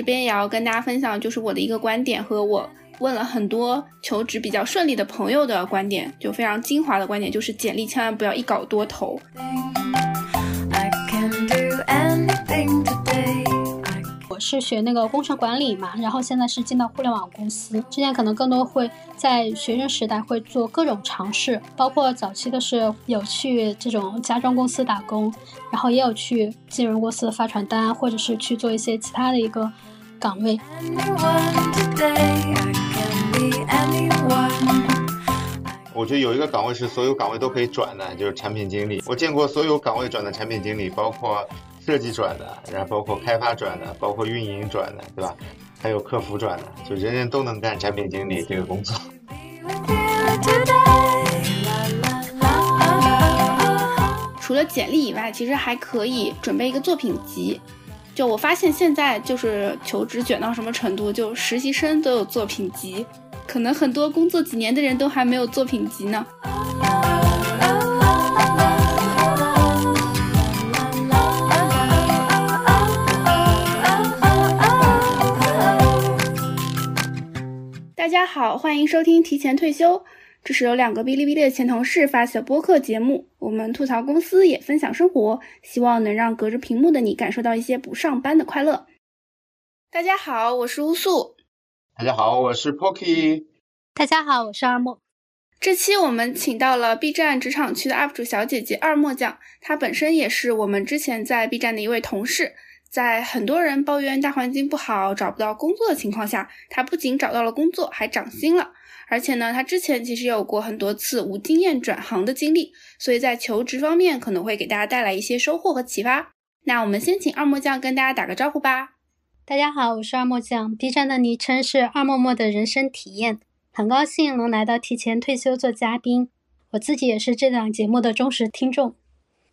这边也要跟大家分享，就是我的一个观点和我问了很多求职比较顺利的朋友的观点，就非常精华的观点，就是简历千万不要一稿多投。我是学那个工程管理嘛，然后现在是进到互联网公司。之前可能更多会在学生时代会做各种尝试，包括早期的是有去这种家装公司打工，然后也有去金融公司发传单，或者是去做一些其他的一个岗位。我觉得有一个岗位是所有岗位都可以转的，就是产品经理。我见过所有岗位转的产品经理，包括。设计转的，然后包括开发转的，包括运营转的，对吧？还有客服转的，就人人都能干产品经理这个工作。除了简历以外，其实还可以准备一个作品集。就我发现现在就是求职卷到什么程度，就实习生都有作品集，可能很多工作几年的人都还没有作品集呢。大家好，欢迎收听提前退休。这是由两个哔哩哔哩的前同事发起的播客节目，我们吐槽公司，也分享生活，希望能让隔着屏幕的你感受到一些不上班的快乐。大家好，我是乌素。大家好，我是 Pocky。大家好，我是二莫。这期我们请到了 B 站职场区的 UP 主小姐姐二莫酱，她本身也是我们之前在 B 站的一位同事。在很多人抱怨大环境不好、找不到工作的情况下，她不仅找到了工作，还涨薪了。而且呢，他之前其实有过很多次无经验转行的经历，所以在求职方面可能会给大家带来一些收获和启发。那我们先请二木匠跟大家打个招呼吧。大家好，我是二木匠，B 站的昵称是二默默的人生体验，很高兴能来到提前退休做嘉宾。我自己也是这档节目的忠实听众。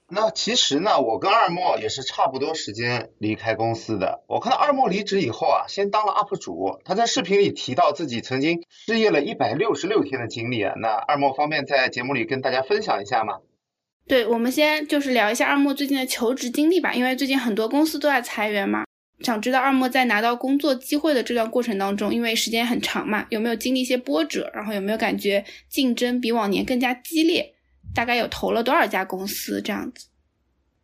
那其实呢，我跟二莫也是差不多时间离开公司的。我看到二莫离职以后啊，先当了 UP 主。他在视频里提到自己曾经失业了一百六十六天的经历啊。那二莫方便在节目里跟大家分享一下吗？对，我们先就是聊一下二莫最近的求职经历吧。因为最近很多公司都在裁员嘛，想知道二莫在拿到工作机会的这段过程当中，因为时间很长嘛，有没有经历一些波折？然后有没有感觉竞争比往年更加激烈？大概有投了多少家公司这样子？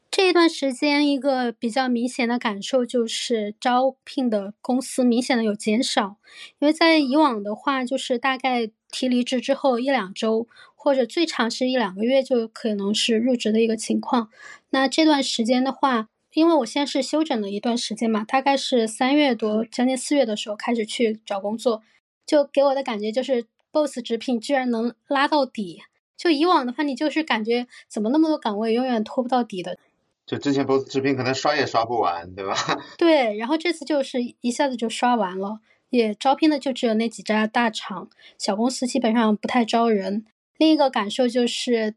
这一段时间，一个比较明显的感受就是招聘的公司明显的有减少。因为在以往的话，就是大概提离职之后一两周，或者最长是一两个月就可能是入职的一个情况。那这段时间的话，因为我现在是休整了一段时间嘛，大概是三月多将近四月的时候开始去找工作，就给我的感觉就是 BOSS 直聘居然能拉到底。就以往的话，你就是感觉怎么那么多岗位永远拖不到底的。就之前 BOSS 直聘可能刷也刷不完，对吧？对，然后这次就是一下子就刷完了，也招聘的就只有那几家大厂，小公司基本上不太招人。另一个感受就是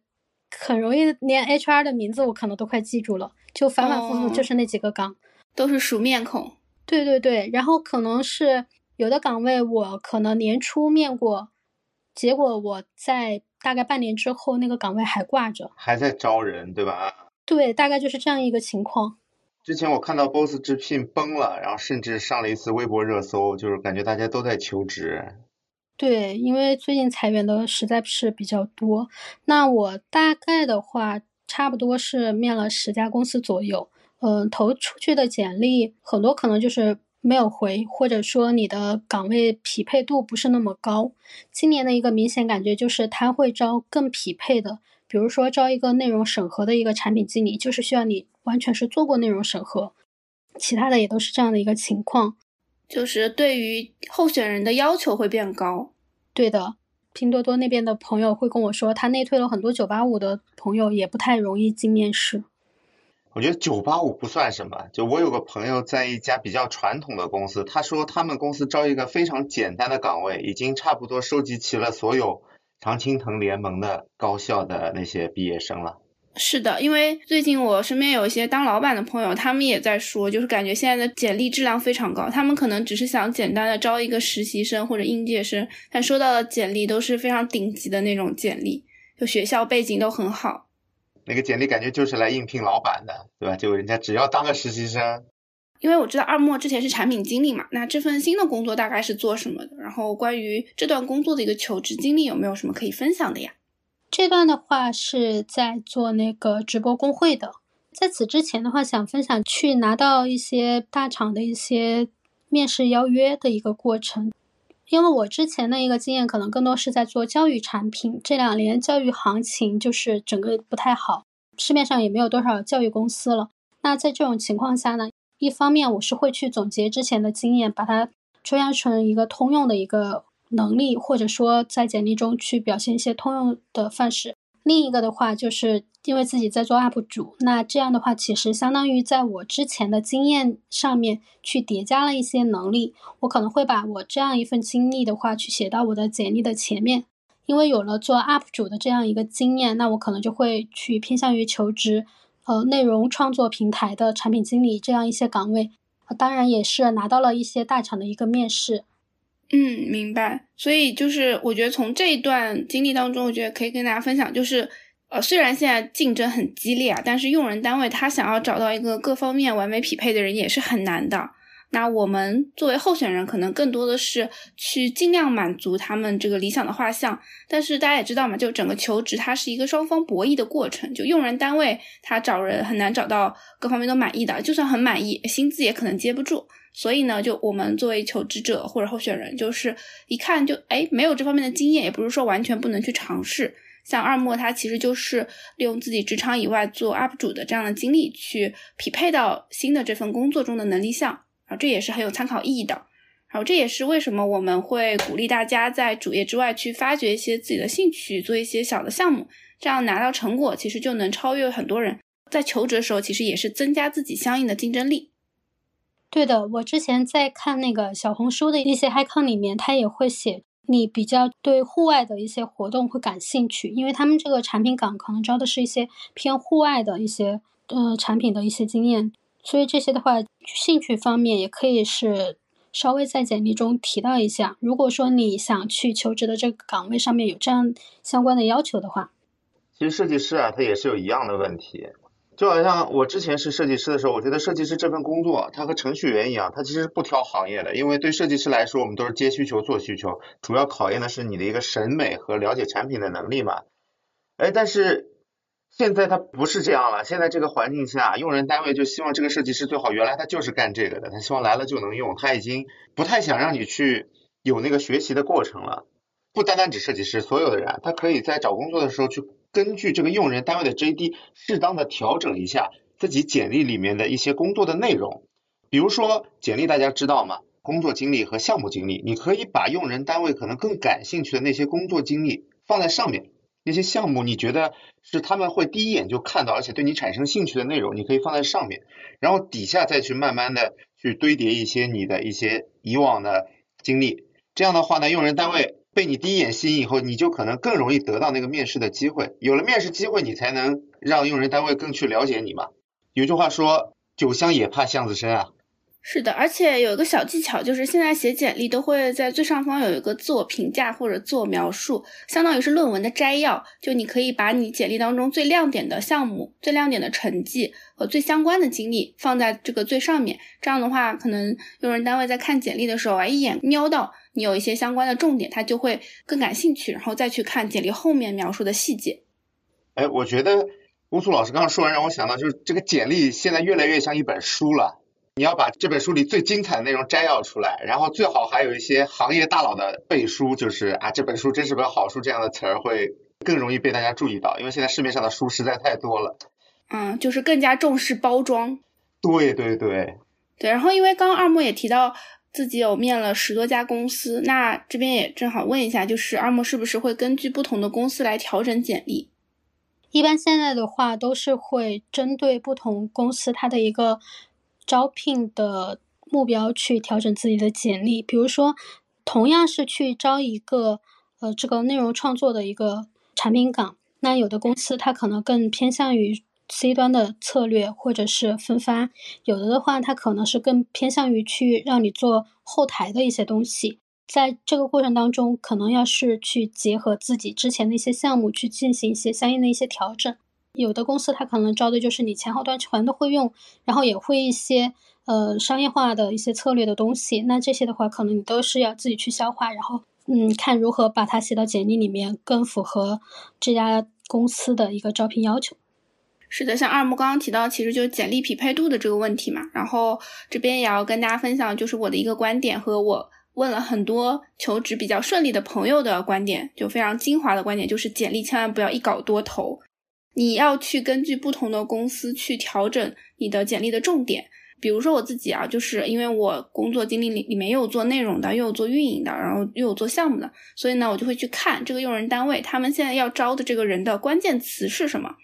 很容易连 HR 的名字我可能都快记住了，就反反复复就是那几个岗，都是熟面孔。对对对，然后可能是有的岗位我可能年初面过，结果我在。大概半年之后，那个岗位还挂着，还在招人，对吧？对，大概就是这样一个情况。之前我看到 BOSS 直聘崩了，然后甚至上了一次微博热搜，就是感觉大家都在求职。对，因为最近裁员的实在是比较多。那我大概的话，差不多是面了十家公司左右，嗯，投出去的简历很多，可能就是。没有回，或者说你的岗位匹配度不是那么高。今年的一个明显感觉就是他会招更匹配的，比如说招一个内容审核的一个产品经理，就是需要你完全是做过内容审核。其他的也都是这样的一个情况，就是对于候选人的要求会变高。对的，拼多多那边的朋友会跟我说，他内推了很多九八五的朋友，也不太容易进面试。我觉得九八五不算什么，就我有个朋友在一家比较传统的公司，他说他们公司招一个非常简单的岗位，已经差不多收集齐了所有常青藤联盟的高校的那些毕业生了。是的，因为最近我身边有一些当老板的朋友，他们也在说，就是感觉现在的简历质量非常高，他们可能只是想简单的招一个实习生或者应届生，但收到的简历都是非常顶级的那种简历，就学校背景都很好。那个简历感觉就是来应聘老板的，对吧？就人家只要当个实习生。因为我知道二莫之前是产品经理嘛，那这份新的工作大概是做什么的？然后关于这段工作的一个求职经历，有没有什么可以分享的呀？这段的话是在做那个直播工会的，在此之前的话，想分享去拿到一些大厂的一些面试邀约的一个过程。因为我之前的一个经验，可能更多是在做教育产品。这两年教育行情就是整个不太好，市面上也没有多少教育公司了。那在这种情况下呢，一方面我是会去总结之前的经验，把它抽象成一个通用的一个能力，或者说在简历中去表现一些通用的范式。另一个的话，就是因为自己在做 UP 主，那这样的话，其实相当于在我之前的经验上面去叠加了一些能力。我可能会把我这样一份经历的话，去写到我的简历的前面。因为有了做 UP 主的这样一个经验，那我可能就会去偏向于求职，呃，内容创作平台的产品经理这样一些岗位。当然也是拿到了一些大厂的一个面试。嗯，明白。所以就是，我觉得从这一段经历当中，我觉得可以跟大家分享，就是，呃，虽然现在竞争很激烈啊，但是用人单位他想要找到一个各方面完美匹配的人也是很难的。那我们作为候选人，可能更多的是去尽量满足他们这个理想的画像。但是大家也知道嘛，就整个求职它是一个双方博弈的过程，就用人单位他找人很难找到各方面都满意的，就算很满意，薪资也可能接不住。所以呢，就我们作为求职者或者候选人，就是一看就哎，没有这方面的经验，也不是说完全不能去尝试。像二莫他其实就是利用自己职场以外做 UP 主的这样的经历，去匹配到新的这份工作中的能力项啊，这也是很有参考意义的。然后这也是为什么我们会鼓励大家在主业之外去发掘一些自己的兴趣，做一些小的项目，这样拿到成果，其实就能超越很多人。在求职的时候，其实也是增加自己相应的竞争力。对的，我之前在看那个小红书的一些 HiCon 里面，他也会写你比较对户外的一些活动会感兴趣，因为他们这个产品岗可能招的是一些偏户外的一些呃产品的一些经验，所以这些的话，兴趣方面也可以是稍微在简历中提到一下。如果说你想去求职的这个岗位上面有这样相关的要求的话，其实设计师啊，他也是有一样的问题。就好像我之前是设计师的时候，我觉得设计师这份工作，它和程序员一样，它其实不挑行业的，因为对设计师来说，我们都是接需求做需求，主要考验的是你的一个审美和了解产品的能力嘛。哎，但是现在它不是这样了，现在这个环境下，用人单位就希望这个设计师最好原来他就是干这个的，他希望来了就能用，他已经不太想让你去有那个学习的过程了。不单单指设计师，所有的人，他可以在找工作的时候去。根据这个用人单位的 JD，适当的调整一下自己简历里面的一些工作的内容。比如说，简历大家知道吗？工作经历和项目经历，你可以把用人单位可能更感兴趣的那些工作经历放在上面，那些项目你觉得是他们会第一眼就看到，而且对你产生兴趣的内容，你可以放在上面，然后底下再去慢慢的去堆叠一些你的一些以往的经历。这样的话呢，用人单位。被你第一眼吸引以后，你就可能更容易得到那个面试的机会。有了面试机会，你才能让用人单位更去了解你嘛。有句话说，酒香也怕巷子深啊。是的，而且有一个小技巧，就是现在写简历都会在最上方有一个自我评价或者自我描述，相当于是论文的摘要。就你可以把你简历当中最亮点的项目、最亮点的成绩和最相关的经历放在这个最上面。这样的话，可能用人单位在看简历的时候啊，一眼瞄到。你有一些相关的重点，他就会更感兴趣，然后再去看简历后面描述的细节。哎，我觉得乌苏老师刚刚说完，让我想到就是这个简历现在越来越像一本书了。你要把这本书里最精彩的内容摘要出来，然后最好还有一些行业大佬的背书，就是啊这本书真是本好书这样的词儿会更容易被大家注意到，因为现在市面上的书实在太多了。嗯，就是更加重视包装。对对对。对，然后因为刚刚二木也提到。自己有面了十多家公司，那这边也正好问一下，就是二木是不是会根据不同的公司来调整简历？一般现在的话都是会针对不同公司它的一个招聘的目标去调整自己的简历。比如说，同样是去招一个呃这个内容创作的一个产品岗，那有的公司它可能更偏向于。C 端的策略或者是分发，有的的话，它可能是更偏向于去让你做后台的一些东西，在这个过程当中，可能要是去结合自己之前的一些项目去进行一些相应的一些调整。有的公司它可能招的就是你前后端全都会用，然后也会一些呃商业化的一些策略的东西。那这些的话，可能你都是要自己去消化，然后嗯，看如何把它写到简历里面，更符合这家公司的一个招聘要求。是的，像二木刚刚提到，其实就是简历匹配度的这个问题嘛。然后这边也要跟大家分享，就是我的一个观点和我问了很多求职比较顺利的朋友的观点，就非常精华的观点，就是简历千万不要一稿多投，你要去根据不同的公司去调整你的简历的重点。比如说我自己啊，就是因为我工作经历里里面又有做内容的，又有做运营的，然后又有做项目的，所以呢，我就会去看这个用人单位他们现在要招的这个人的关键词是什么。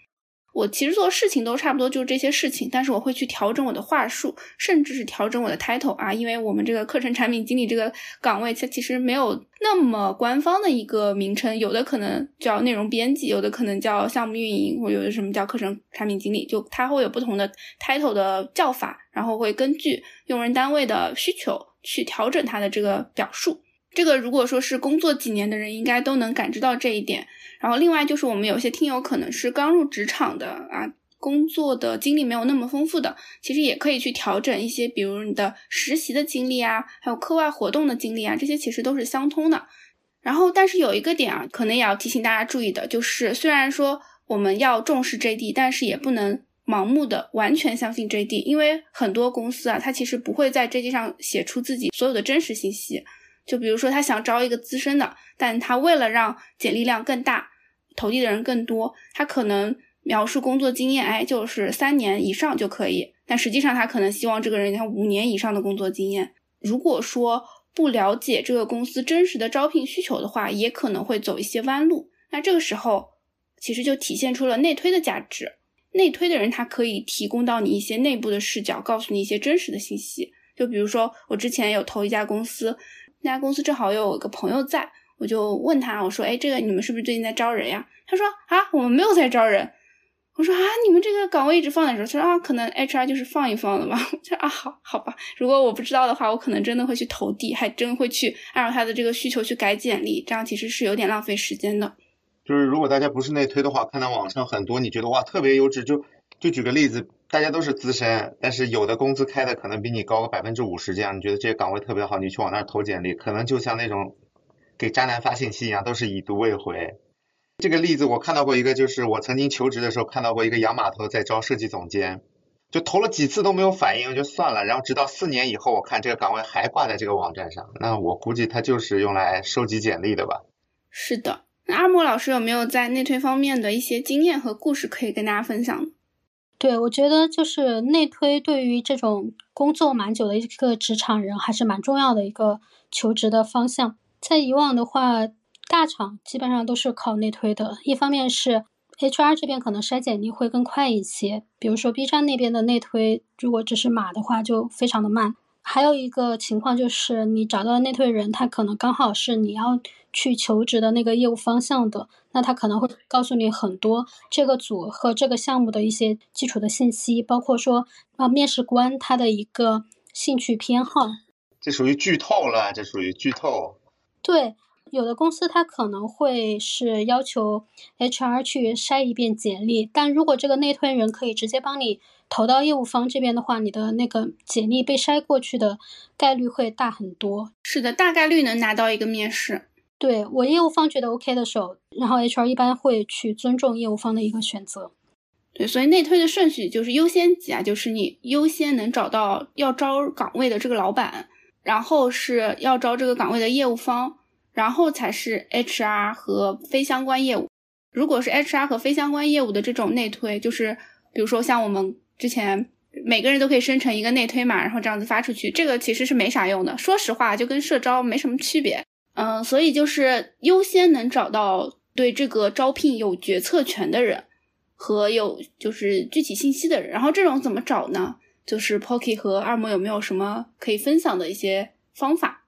我其实做事情都差不多，就是这些事情，但是我会去调整我的话术，甚至是调整我的 title 啊，因为我们这个课程产品经理这个岗位，它其实没有那么官方的一个名称，有的可能叫内容编辑，有的可能叫项目运营，或有的什么叫课程产品经理，就它会有不同的 title 的叫法，然后会根据用人单位的需求去调整它的这个表述。这个如果说是工作几年的人，应该都能感知到这一点。然后另外就是我们有些听友可能是刚入职场的啊，工作的经历没有那么丰富的，其实也可以去调整一些，比如你的实习的经历啊，还有课外活动的经历啊，这些其实都是相通的。然后但是有一个点啊，可能也要提醒大家注意的，就是虽然说我们要重视 JD，但是也不能盲目的完全相信 JD，因为很多公司啊，它其实不会在 JD 上写出自己所有的真实信息。就比如说他想招一个资深的，但他为了让简历量更大。投递的人更多，他可能描述工作经验，哎，就是三年以上就可以。但实际上，他可能希望这个人他五年以上的工作经验。如果说不了解这个公司真实的招聘需求的话，也可能会走一些弯路。那这个时候，其实就体现出了内推的价值。内推的人，他可以提供到你一些内部的视角，告诉你一些真实的信息。就比如说，我之前有投一家公司，那家公司正好有个朋友在。我就问他，我说，哎，这个你们是不是最近在招人呀？他说啊，我们没有在招人。我说啊，你们这个岗位一直放在这儿。他说啊，可能 HR 就是放一放的吧。我说啊，好好吧，如果我不知道的话，我可能真的会去投递，还真会去按照他的这个需求去改简历，这样其实是有点浪费时间的。就是如果大家不是内推的话，看到网上很多你觉得哇特别优质，就就举个例子，大家都是资深，但是有的工资开的可能比你高个百分之五十，这样你觉得这些岗位特别好，你去往那儿投简历，可能就像那种。给渣男发信息一样，都是已读未回。这个例子我看到过一个，就是我曾经求职的时候看到过一个洋码头在招设计总监，就投了几次都没有反应，就算了。然后直到四年以后，我看这个岗位还挂在这个网站上，那我估计他就是用来收集简历的吧。是的，那阿莫老师有没有在内推方面的一些经验和故事可以跟大家分享？对，我觉得就是内推对于这种工作蛮久的一个职场人还是蛮重要的一个求职的方向。在以往的话，大厂基本上都是靠内推的。一方面是 HR 这边可能筛简历会更快一些，比如说 B 站那边的内推，如果只是码的话就非常的慢。还有一个情况就是，你找到的内推人，他可能刚好是你要去求职的那个业务方向的，那他可能会告诉你很多这个组和这个项目的一些基础的信息，包括说啊面试官他的一个兴趣偏好。这属于剧透了，这属于剧透。对，有的公司它可能会是要求 HR 去筛一遍简历，但如果这个内推人可以直接帮你投到业务方这边的话，你的那个简历被筛过去的概率会大很多。是的，大概率能拿到一个面试。对我业务方觉得 OK 的时候，然后 HR 一般会去尊重业务方的一个选择。对，所以内推的顺序就是优先级啊，就是你优先能找到要招岗位的这个老板。然后是要招这个岗位的业务方，然后才是 HR 和非相关业务。如果是 HR 和非相关业务的这种内推，就是比如说像我们之前每个人都可以生成一个内推码，然后这样子发出去，这个其实是没啥用的。说实话，就跟社招没什么区别。嗯，所以就是优先能找到对这个招聘有决策权的人和有就是具体信息的人。然后这种怎么找呢？就是 Pocky 和二模有没有什么可以分享的一些方法？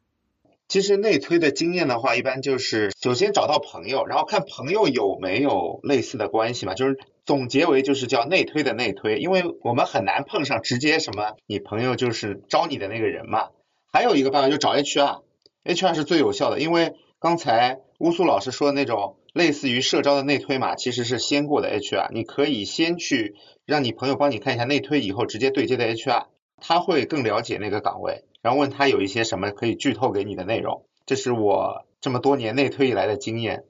其实内推的经验的话，一般就是首先找到朋友，然后看朋友有没有类似的关系嘛。就是总结为就是叫内推的内推，因为我们很难碰上直接什么你朋友就是招你的那个人嘛。还有一个办法就找 HR，HR 是最有效的，因为刚才乌苏老师说的那种类似于社招的内推嘛，其实是先过的 HR，你可以先去。让你朋友帮你看一下内推以后直接对接的 HR，他会更了解那个岗位，然后问他有一些什么可以剧透给你的内容。这是我这么多年内推以来的经验。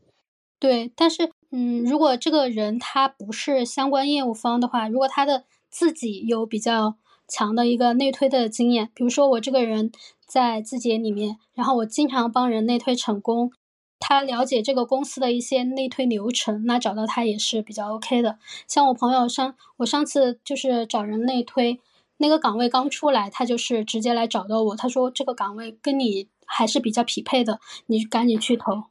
对，但是嗯，如果这个人他不是相关业务方的话，如果他的自己有比较强的一个内推的经验，比如说我这个人在字节里面，然后我经常帮人内推成功，他了解这个公司的一些内推流程，那找到他也是比较 OK 的。像我朋友上，我上次就是找人内推，那个岗位刚出来，他就是直接来找到我，他说这个岗位跟你还是比较匹配的，你赶紧去投。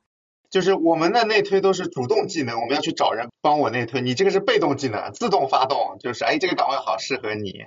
就是我们的内推都是主动技能，我们要去找人帮我内推。你这个是被动技能，自动发动，就是哎，这个岗位好适合你。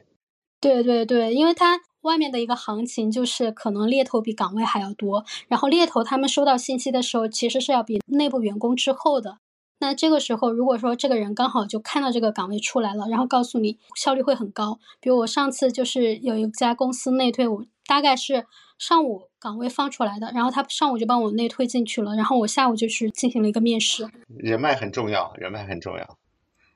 对对对，因为它外面的一个行情就是可能猎头比岗位还要多，然后猎头他们收到信息的时候其实是要比内部员工滞后的。那这个时候如果说这个人刚好就看到这个岗位出来了，然后告诉你效率会很高。比如我上次就是有一家公司内推，我大概是。上午岗位放出来的，然后他上午就帮我内推进去了，然后我下午就去进行了一个面试。人脉很重要，人脉很重要。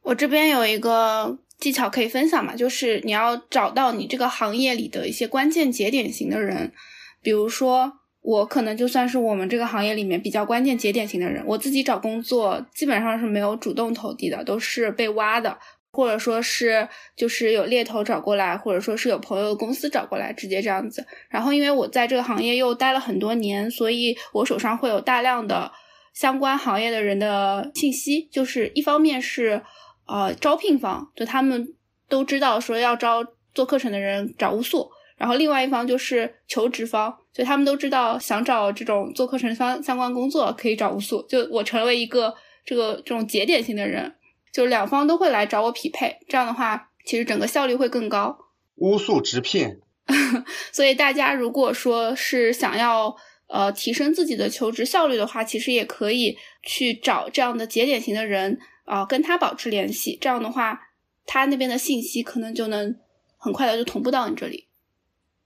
我这边有一个技巧可以分享嘛，就是你要找到你这个行业里的一些关键节点型的人，比如说我可能就算是我们这个行业里面比较关键节点型的人，我自己找工作基本上是没有主动投递的，都是被挖的。或者说是就是有猎头找过来，或者说是有朋友的公司找过来，直接这样子。然后因为我在这个行业又待了很多年，所以我手上会有大量的相关行业的人的信息。就是一方面是呃招聘方，就他们都知道说要招做课程的人找乌素，然后另外一方就是求职方，就他们都知道想找这种做课程相相关工作可以找乌素。就我成为一个这个这种节点型的人。就两方都会来找我匹配，这样的话，其实整个效率会更高。乌素直聘，所以大家如果说是想要呃提升自己的求职效率的话，其实也可以去找这样的节点型的人啊，跟他保持联系。这样的话，他那边的信息可能就能很快的就同步到你这里。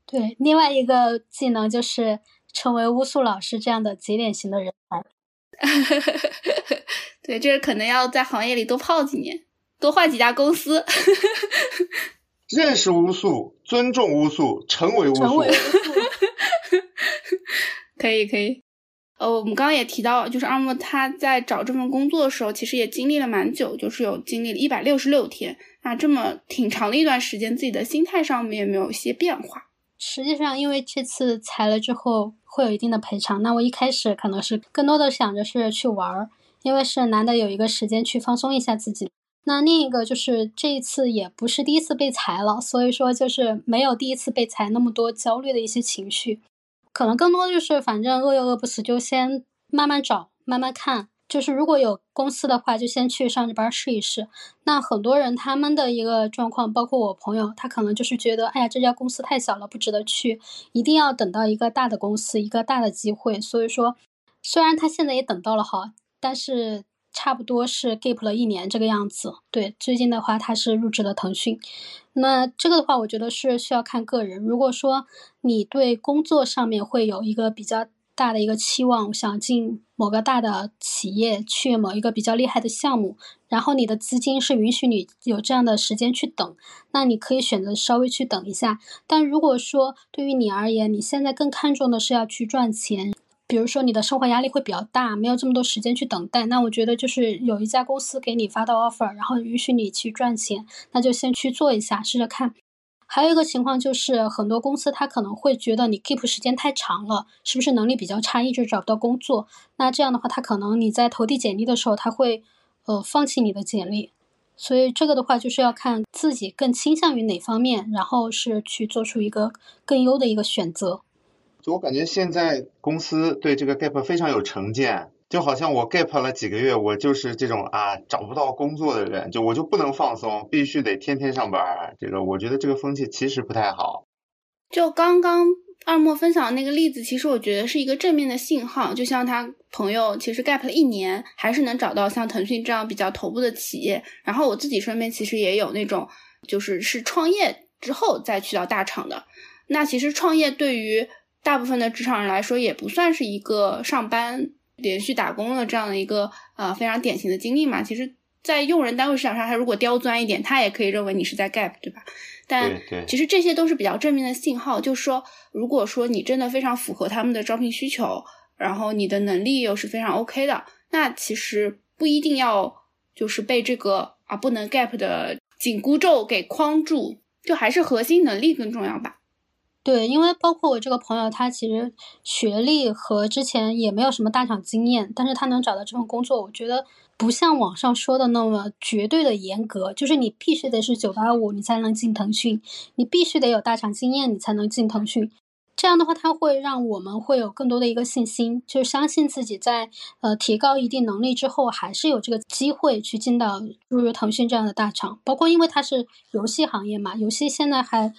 对，另外一个技能就是成为乌素老师这样的节点型的人才。对，这个可能要在行业里多泡几年，多换几家公司。认识巫术，尊重巫术，成为巫术。可以可以。呃，我们刚刚也提到，就是阿莫他在找这份工作的时候，其实也经历了蛮久，就是有经历了一百六十六天。那这么挺长的一段时间，自己的心态上面有没有一些变化？实际上，因为这次裁了之后会有一定的赔偿，那我一开始可能是更多的想着是去玩儿。因为是难得有一个时间去放松一下自己，那另一个就是这一次也不是第一次被裁了，所以说就是没有第一次被裁那么多焦虑的一些情绪，可能更多就是反正饿又饿不死，就先慢慢找，慢慢看。就是如果有公司的话，就先去上着班试一试。那很多人他们的一个状况，包括我朋友，他可能就是觉得，哎呀，这家公司太小了，不值得去，一定要等到一个大的公司，一个大的机会。所以说，虽然他现在也等到了哈。但是差不多是 gap 了一年这个样子。对，最近的话他是入职了腾讯。那这个的话，我觉得是需要看个人。如果说你对工作上面会有一个比较大的一个期望，想进某个大的企业，去某一个比较厉害的项目，然后你的资金是允许你有这样的时间去等，那你可以选择稍微去等一下。但如果说对于你而言，你现在更看重的是要去赚钱。比如说你的生活压力会比较大，没有这么多时间去等待，那我觉得就是有一家公司给你发到 offer，然后允许你去赚钱，那就先去做一下，试着看。还有一个情况就是很多公司他可能会觉得你 keep 时间太长了，是不是能力比较差，一直找不到工作？那这样的话，他可能你在投递简历的时候，他会呃放弃你的简历。所以这个的话就是要看自己更倾向于哪方面，然后是去做出一个更优的一个选择。就我感觉现在公司对这个 gap 非常有成见，就好像我 gap 了几个月，我就是这种啊找不到工作的人，就我就不能放松，必须得天天上班。这个我觉得这个风气其实不太好。就刚刚二莫分享的那个例子，其实我觉得是一个正面的信号。就像他朋友其实 gap 了一年，还是能找到像腾讯这样比较头部的企业。然后我自己身边其实也有那种，就是是创业之后再去到大厂的。那其实创业对于大部分的职场人来说，也不算是一个上班连续打工的这样的一个呃非常典型的经历嘛。其实在用人单位市场上，他如果刁钻一点，他也可以认为你是在 gap，对吧？但其实这些都是比较正面的信号，就是说，如果说你真的非常符合他们的招聘需求，然后你的能力又是非常 OK 的，那其实不一定要就是被这个啊不能 gap 的紧箍咒给框住，就还是核心能力更重要吧。对，因为包括我这个朋友，他其实学历和之前也没有什么大厂经验，但是他能找到这份工作，我觉得不像网上说的那么绝对的严格，就是你必须得是九八五，你才能进腾讯，你必须得有大厂经验，你才能进腾讯。这样的话，它会让我们会有更多的一个信心，就是相信自己在呃提高一定能力之后，还是有这个机会去进到入入腾讯这样的大厂。包括因为它是游戏行业嘛，游戏现在还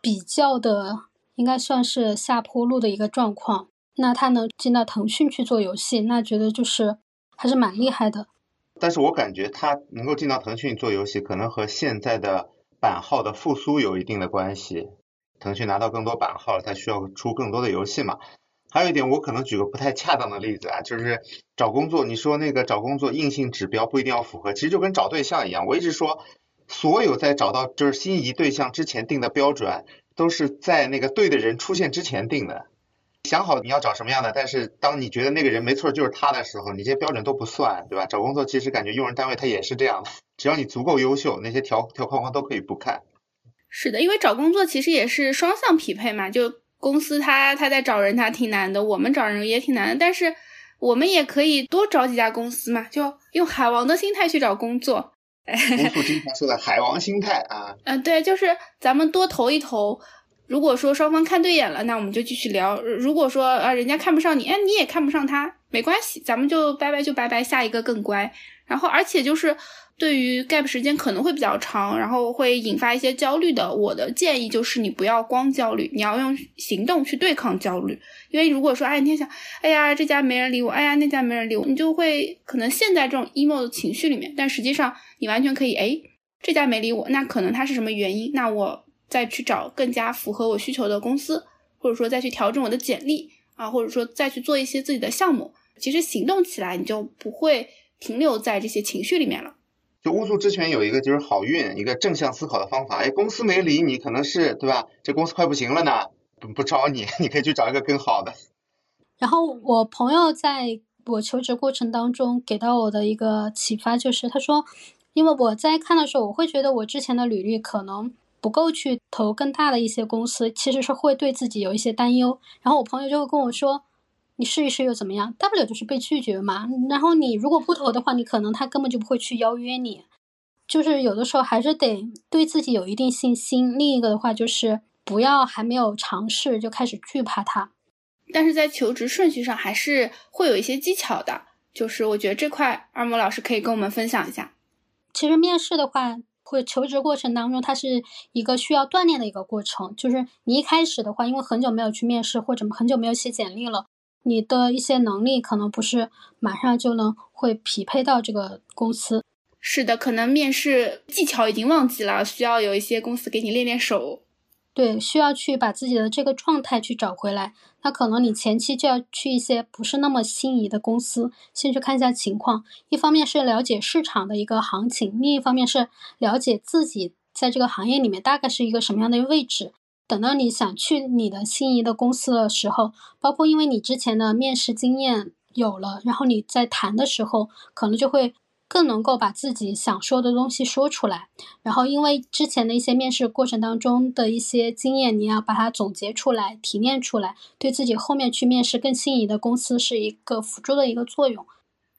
比较的应该算是下坡路的一个状况。那他能进到腾讯去做游戏，那觉得就是还是蛮厉害的。但是我感觉他能够进到腾讯做游戏，可能和现在的版号的复苏有一定的关系。腾讯拿到更多版号，他需要出更多的游戏嘛。还有一点，我可能举个不太恰当的例子啊，就是找工作，你说那个找工作硬性指标不一定要符合，其实就跟找对象一样。我一直说，所有在找到就是心仪对象之前定的标准，都是在那个对的人出现之前定的。想好你要找什么样的，但是当你觉得那个人没错就是他的时候，你这些标准都不算，对吧？找工作其实感觉用人单位他也是这样的，只要你足够优秀，那些条条框框都可以不看。是的，因为找工作其实也是双向匹配嘛，就公司他他在找人，他挺难的，我们找人也挺难的，但是我们也可以多找几家公司嘛，就用海王的心态去找工作。红素经常说的海王心态啊，嗯，对，就是咱们多投一投。如果说双方看对眼了，那我们就继续聊；如果说啊人家看不上你，哎你也看不上他，没关系，咱们就拜拜就拜拜，下一个更乖。然后而且就是对于 gap 时间可能会比较长，然后会引发一些焦虑的，我的建议就是你不要光焦虑，你要用行动去对抗焦虑。因为如果说哎你天想，哎呀这家没人理我，哎呀那家没人理我，你就会可能陷在这种 emo 的情绪里面。但实际上你完全可以，哎这家没理我，那可能他是什么原因？那我。再去找更加符合我需求的公司，或者说再去调整我的简历啊，或者说再去做一些自己的项目。其实行动起来，你就不会停留在这些情绪里面了。就乌素之前有一个就是好运，一个正向思考的方法。哎，公司没理你，可能是对吧？这公司快不行了呢，不不招你，你可以去找一个更好的。然后我朋友在我求职过程当中给到我的一个启发就是，他说，因为我在看的时候，我会觉得我之前的履历可能。不够去投更大的一些公司，其实是会对自己有一些担忧。然后我朋友就会跟我说：“你试一试又怎么样？大不了就是被拒绝嘛。然后你如果不投的话，你可能他根本就不会去邀约你。就是有的时候还是得对自己有一定信心。另一个的话就是不要还没有尝试就开始惧怕它。但是在求职顺序上还是会有一些技巧的。就是我觉得这块二模老师可以跟我们分享一下。其实面试的话。或求职过程当中，它是一个需要锻炼的一个过程。就是你一开始的话，因为很久没有去面试，或者很久没有写简历了，你的一些能力可能不是马上就能会匹配到这个公司。是的，可能面试技巧已经忘记了，需要有一些公司给你练练手。对，需要去把自己的这个状态去找回来。那可能你前期就要去一些不是那么心仪的公司，先去看一下情况。一方面是了解市场的一个行情，另一方面是了解自己在这个行业里面大概是一个什么样的位置。等到你想去你的心仪的公司的时候，包括因为你之前的面试经验有了，然后你在谈的时候，可能就会。更能够把自己想说的东西说出来，然后因为之前的一些面试过程当中的一些经验，你要把它总结出来、提炼出来，对自己后面去面试更心仪的公司是一个辅助的一个作用。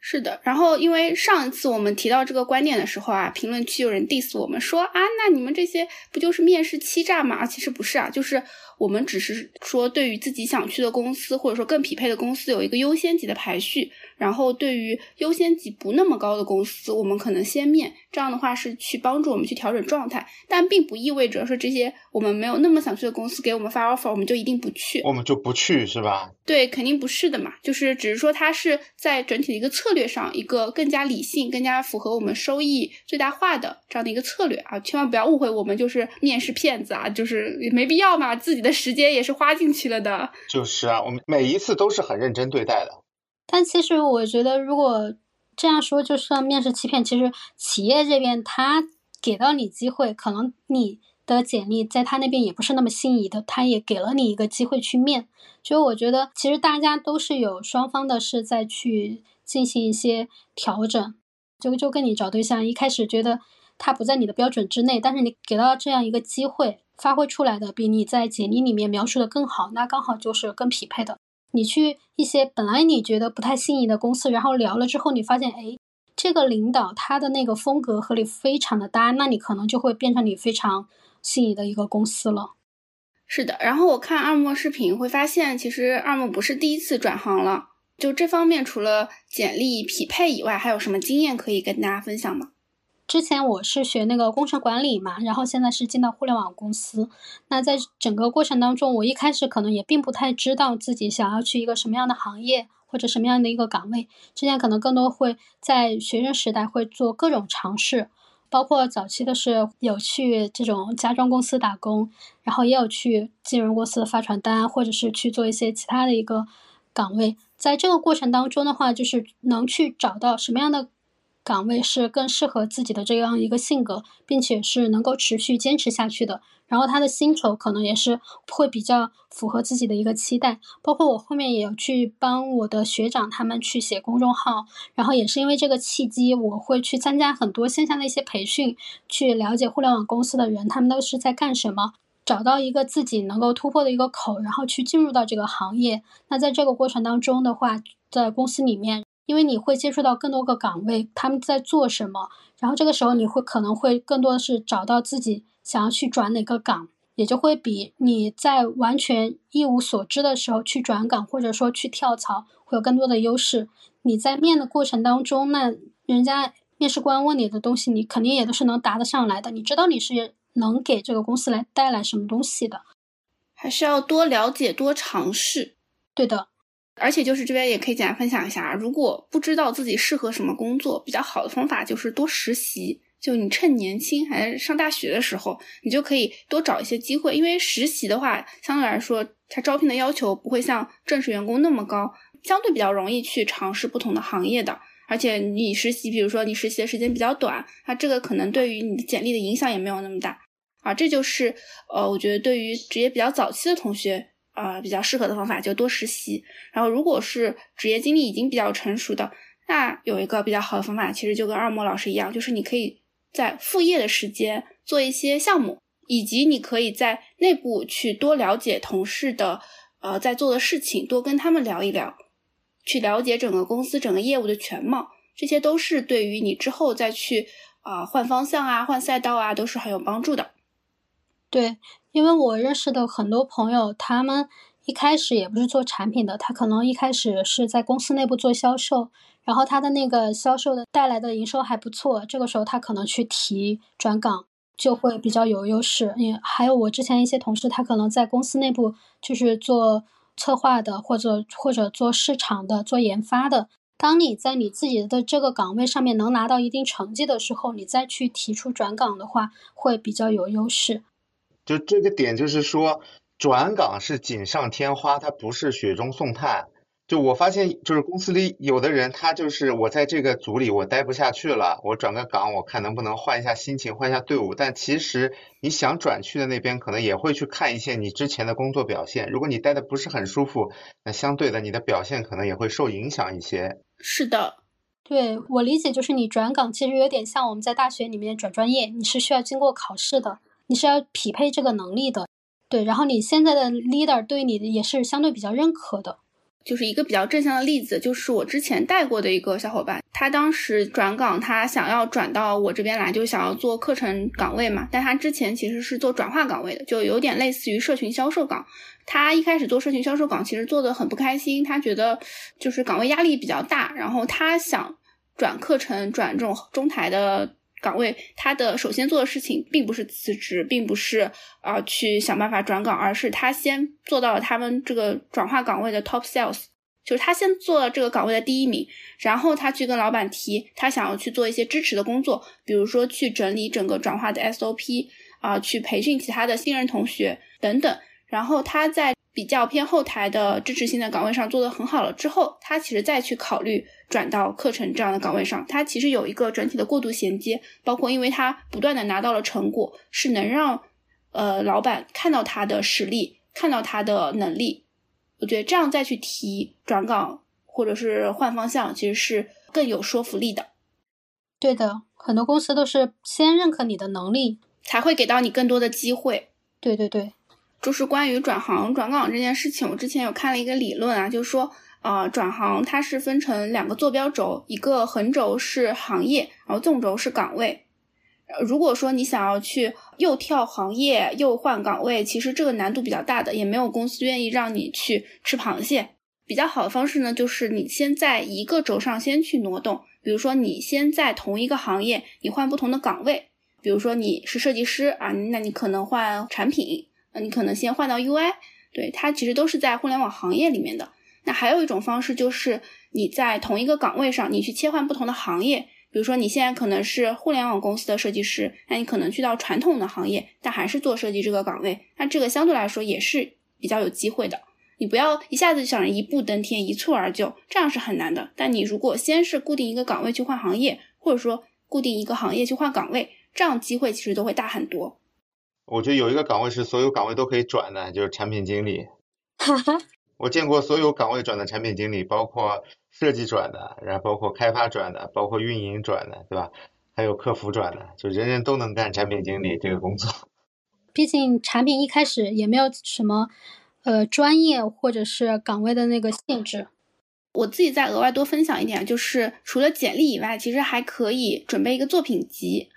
是的，然后因为上一次我们提到这个观点的时候啊，评论区有人 diss 我们说啊，那你们这些不就是面试欺诈吗？其实不是啊，就是我们只是说对于自己想去的公司或者说更匹配的公司有一个优先级的排序。然后，对于优先级不那么高的公司，我们可能先面，这样的话是去帮助我们去调整状态，但并不意味着说这些我们没有那么想去的公司给我们发 offer，我们就一定不去，我们就不去是吧？对，肯定不是的嘛，就是只是说它是在整体的一个策略上，一个更加理性、更加符合我们收益最大化的这样的一个策略啊，千万不要误会，我们就是面试骗子啊，就是没必要嘛，自己的时间也是花进去了的。就是啊，我们每一次都是很认真对待的。但其实我觉得，如果这样说就算面试欺骗。其实企业这边他给到你机会，可能你的简历在他那边也不是那么心仪的，他也给了你一个机会去面。所以我觉得其实大家都是有双方的是在去进行一些调整。就就跟你找对象，一开始觉得他不在你的标准之内，但是你给到这样一个机会，发挥出来的比你在简历里面描述的更好，那刚好就是更匹配的。你去一些本来你觉得不太心仪的公司，然后聊了之后，你发现，哎，这个领导他的那个风格和你非常的搭，那你可能就会变成你非常心仪的一个公司了。是的，然后我看二莫视频会发现，其实二莫不是第一次转行了。就这方面，除了简历匹配以外，还有什么经验可以跟大家分享吗？之前我是学那个工程管理嘛，然后现在是进到互联网公司。那在整个过程当中，我一开始可能也并不太知道自己想要去一个什么样的行业或者什么样的一个岗位。之前可能更多会在学生时代会做各种尝试，包括早期的是有去这种家装公司打工，然后也有去金融公司发传单，或者是去做一些其他的一个岗位。在这个过程当中的话，就是能去找到什么样的。岗位是更适合自己的这样一个性格，并且是能够持续坚持下去的。然后他的薪酬可能也是会比较符合自己的一个期待。包括我后面也有去帮我的学长他们去写公众号，然后也是因为这个契机，我会去参加很多线下的一些培训，去了解互联网公司的人他们都是在干什么，找到一个自己能够突破的一个口，然后去进入到这个行业。那在这个过程当中的话，在公司里面。因为你会接触到更多个岗位，他们在做什么，然后这个时候你会可能会更多的是找到自己想要去转哪个岗，也就会比你在完全一无所知的时候去转岗或者说去跳槽会有更多的优势。你在面的过程当中，那人家面试官问你的东西，你肯定也都是能答得上来的，你知道你是能给这个公司来带来什么东西的，还是要多了解多尝试。对的。而且就是这边也可以简单分享一下，如果不知道自己适合什么工作，比较好的方法就是多实习。就你趁年轻还是上大学的时候，你就可以多找一些机会，因为实习的话，相对来说它招聘的要求不会像正式员工那么高，相对比较容易去尝试不同的行业的。而且你实习，比如说你实习的时间比较短，那这个可能对于你的简历的影响也没有那么大啊。这就是呃，我觉得对于职业比较早期的同学。呃，比较适合的方法就多实习。然后，如果是职业经历已经比较成熟的，那有一个比较好的方法，其实就跟二莫老师一样，就是你可以在副业的时间做一些项目，以及你可以在内部去多了解同事的呃在做的事情，多跟他们聊一聊，去了解整个公司整个业务的全貌。这些都是对于你之后再去啊换方向啊换赛道啊都是很有帮助的。对。因为我认识的很多朋友，他们一开始也不是做产品的，他可能一开始是在公司内部做销售，然后他的那个销售的带来的营收还不错，这个时候他可能去提转岗就会比较有优势。也还有我之前一些同事，他可能在公司内部就是做策划的，或者或者做市场的、做研发的。当你在你自己的这个岗位上面能拿到一定成绩的时候，你再去提出转岗的话，会比较有优势。就这个点，就是说转岗是锦上添花，它不是雪中送炭。就我发现，就是公司里有的人，他就是我在这个组里我待不下去了，我转个岗，我看能不能换一下心情，换一下队伍。但其实你想转去的那边，可能也会去看一些你之前的工作表现。如果你待的不是很舒服，那相对的你的表现可能也会受影响一些。是的，对我理解就是你转岗其实有点像我们在大学里面转专业，你是需要经过考试的。你是要匹配这个能力的，对，然后你现在的 leader 对你也是相对比较认可的，就是一个比较正向的例子，就是我之前带过的一个小伙伴，他当时转岗，他想要转到我这边来，就想要做课程岗位嘛，但他之前其实是做转化岗位的，就有点类似于社群销售岗。他一开始做社群销售岗，其实做的很不开心，他觉得就是岗位压力比较大，然后他想转课程，转这种中台的。岗位，他的首先做的事情并不是辞职，并不是啊去想办法转岗，而是他先做到了他们这个转化岗位的 top sales，就是他先做了这个岗位的第一名，然后他去跟老板提，他想要去做一些支持的工作，比如说去整理整个转化的 SOP 啊，去培训其他的新人同学等等，然后他在比较偏后台的支持性的岗位上做得很好了之后，他其实再去考虑。转到课程这样的岗位上，它其实有一个整体的过渡衔接，包括因为他不断的拿到了成果，是能让呃老板看到他的实力，看到他的能力，我觉得这样再去提转岗或者是换方向，其实是更有说服力的。对的，很多公司都是先认可你的能力，才会给到你更多的机会。对对对，就是关于转行转岗这件事情，我之前有看了一个理论啊，就是说。呃，转行它是分成两个坐标轴，一个横轴是行业，然后纵轴是岗位。如果说你想要去又跳行业又换岗位，其实这个难度比较大的，也没有公司愿意让你去吃螃蟹。比较好的方式呢，就是你先在一个轴上先去挪动，比如说你先在同一个行业，你换不同的岗位，比如说你是设计师啊，那你可能换产品，那你可能先换到 UI，对，它其实都是在互联网行业里面的。那还有一种方式，就是你在同一个岗位上，你去切换不同的行业。比如说，你现在可能是互联网公司的设计师，那你可能去到传统的行业，但还是做设计这个岗位。那这个相对来说也是比较有机会的。你不要一下子想着一步登天、一蹴而就，这样是很难的。但你如果先是固定一个岗位去换行业，或者说固定一个行业去换岗位，这样机会其实都会大很多。我觉得有一个岗位是所有岗位都可以转的，就是产品经理。哈哈。我见过所有岗位转的产品经理，包括设计转的，然后包括开发转的，包括运营转的，对吧？还有客服转的，就人人都能干产品经理这个工作。毕竟产品一开始也没有什么呃专业或者是岗位的那个限制。我自己再额外多分享一点，就是除了简历以外，其实还可以准备一个作品集。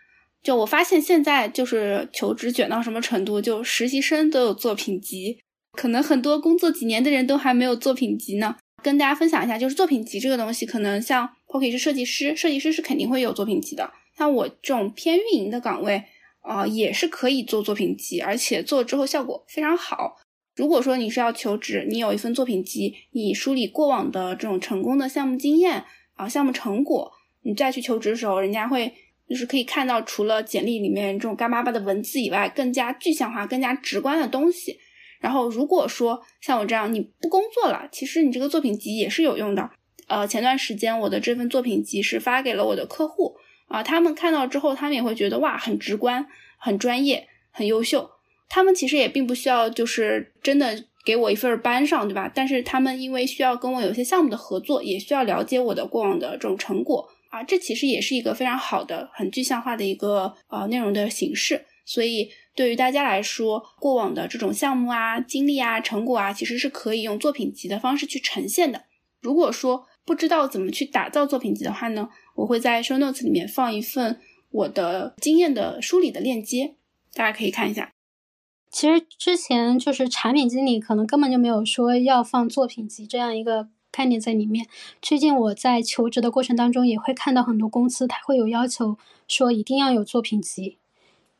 就我发现现在就是求职卷到什么程度，就实习生都有作品集。可能很多工作几年的人都还没有作品集呢，跟大家分享一下，就是作品集这个东西，可能像 Poki 是设计师，设计师是肯定会有作品集的。像我这种偏运营的岗位，啊，也是可以做作品集，而且做之后效果非常好。如果说你是要求职，你有一份作品集，你梳理过往的这种成功的项目经验啊，项目成果，你再去求职的时候，人家会就是可以看到除了简历里面这种干巴巴的文字以外，更加具象化、更加直观的东西。然后，如果说像我这样你不工作了，其实你这个作品集也是有用的。呃，前段时间我的这份作品集是发给了我的客户啊，他们看到之后，他们也会觉得哇，很直观、很专业、很优秀。他们其实也并不需要就是真的给我一份班上，对吧？但是他们因为需要跟我有些项目的合作，也需要了解我的过往的这种成果啊，这其实也是一个非常好的、很具象化的一个呃内容的形式，所以。对于大家来说，过往的这种项目啊、经历啊、成果啊，其实是可以用作品集的方式去呈现的。如果说不知道怎么去打造作品集的话呢，我会在 show notes 里面放一份我的经验的梳理的链接，大家可以看一下。其实之前就是产品经理可能根本就没有说要放作品集这样一个概念在里面。最近我在求职的过程当中，也会看到很多公司它会有要求说一定要有作品集。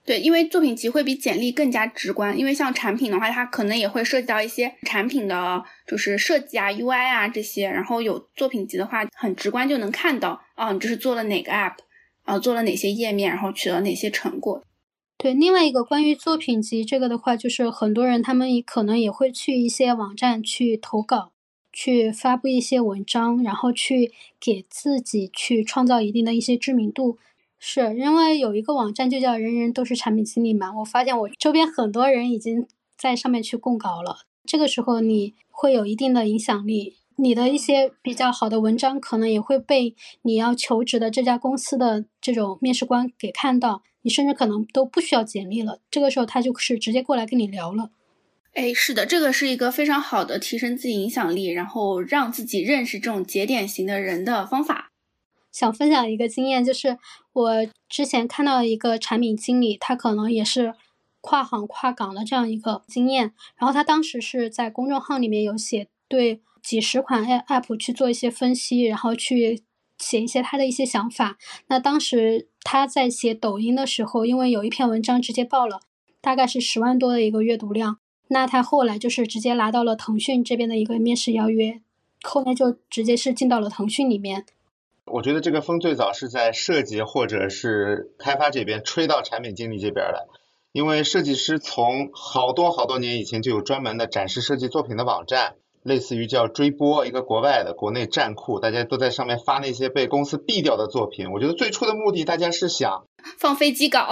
对，因为作品集会比简历更加直观。因为像产品的话，它可能也会涉及到一些产品的，就是设计啊、UI 啊这些。然后有作品集的话，很直观就能看到，啊，你这是做了哪个 App，啊，做了哪些页面，然后取得哪些成果。对，另外一个关于作品集这个的话，就是很多人他们也可能也会去一些网站去投稿，去发布一些文章，然后去给自己去创造一定的一些知名度。是因为有一个网站就叫“人人都是产品经理”嘛，我发现我周边很多人已经在上面去供稿了。这个时候你会有一定的影响力，你的一些比较好的文章可能也会被你要求职的这家公司的这种面试官给看到，你甚至可能都不需要简历了。这个时候他就是直接过来跟你聊了。哎，是的，这个是一个非常好的提升自己影响力，然后让自己认识这种节点型的人的方法。想分享一个经验，就是我之前看到一个产品经理，他可能也是跨行跨岗的这样一个经验。然后他当时是在公众号里面有写对几十款 app 去做一些分析，然后去写一些他的一些想法。那当时他在写抖音的时候，因为有一篇文章直接爆了，大概是十万多的一个阅读量。那他后来就是直接拿到了腾讯这边的一个面试邀约，后面就直接是进到了腾讯里面。我觉得这个风最早是在设计或者是开发这边吹到产品经理这边的，因为设计师从好多好多年以前就有专门的展示设计作品的网站，类似于叫追播一个国外的国内站库，大家都在上面发那些被公司毙掉的作品。我觉得最初的目的，大家是想 放飞机稿。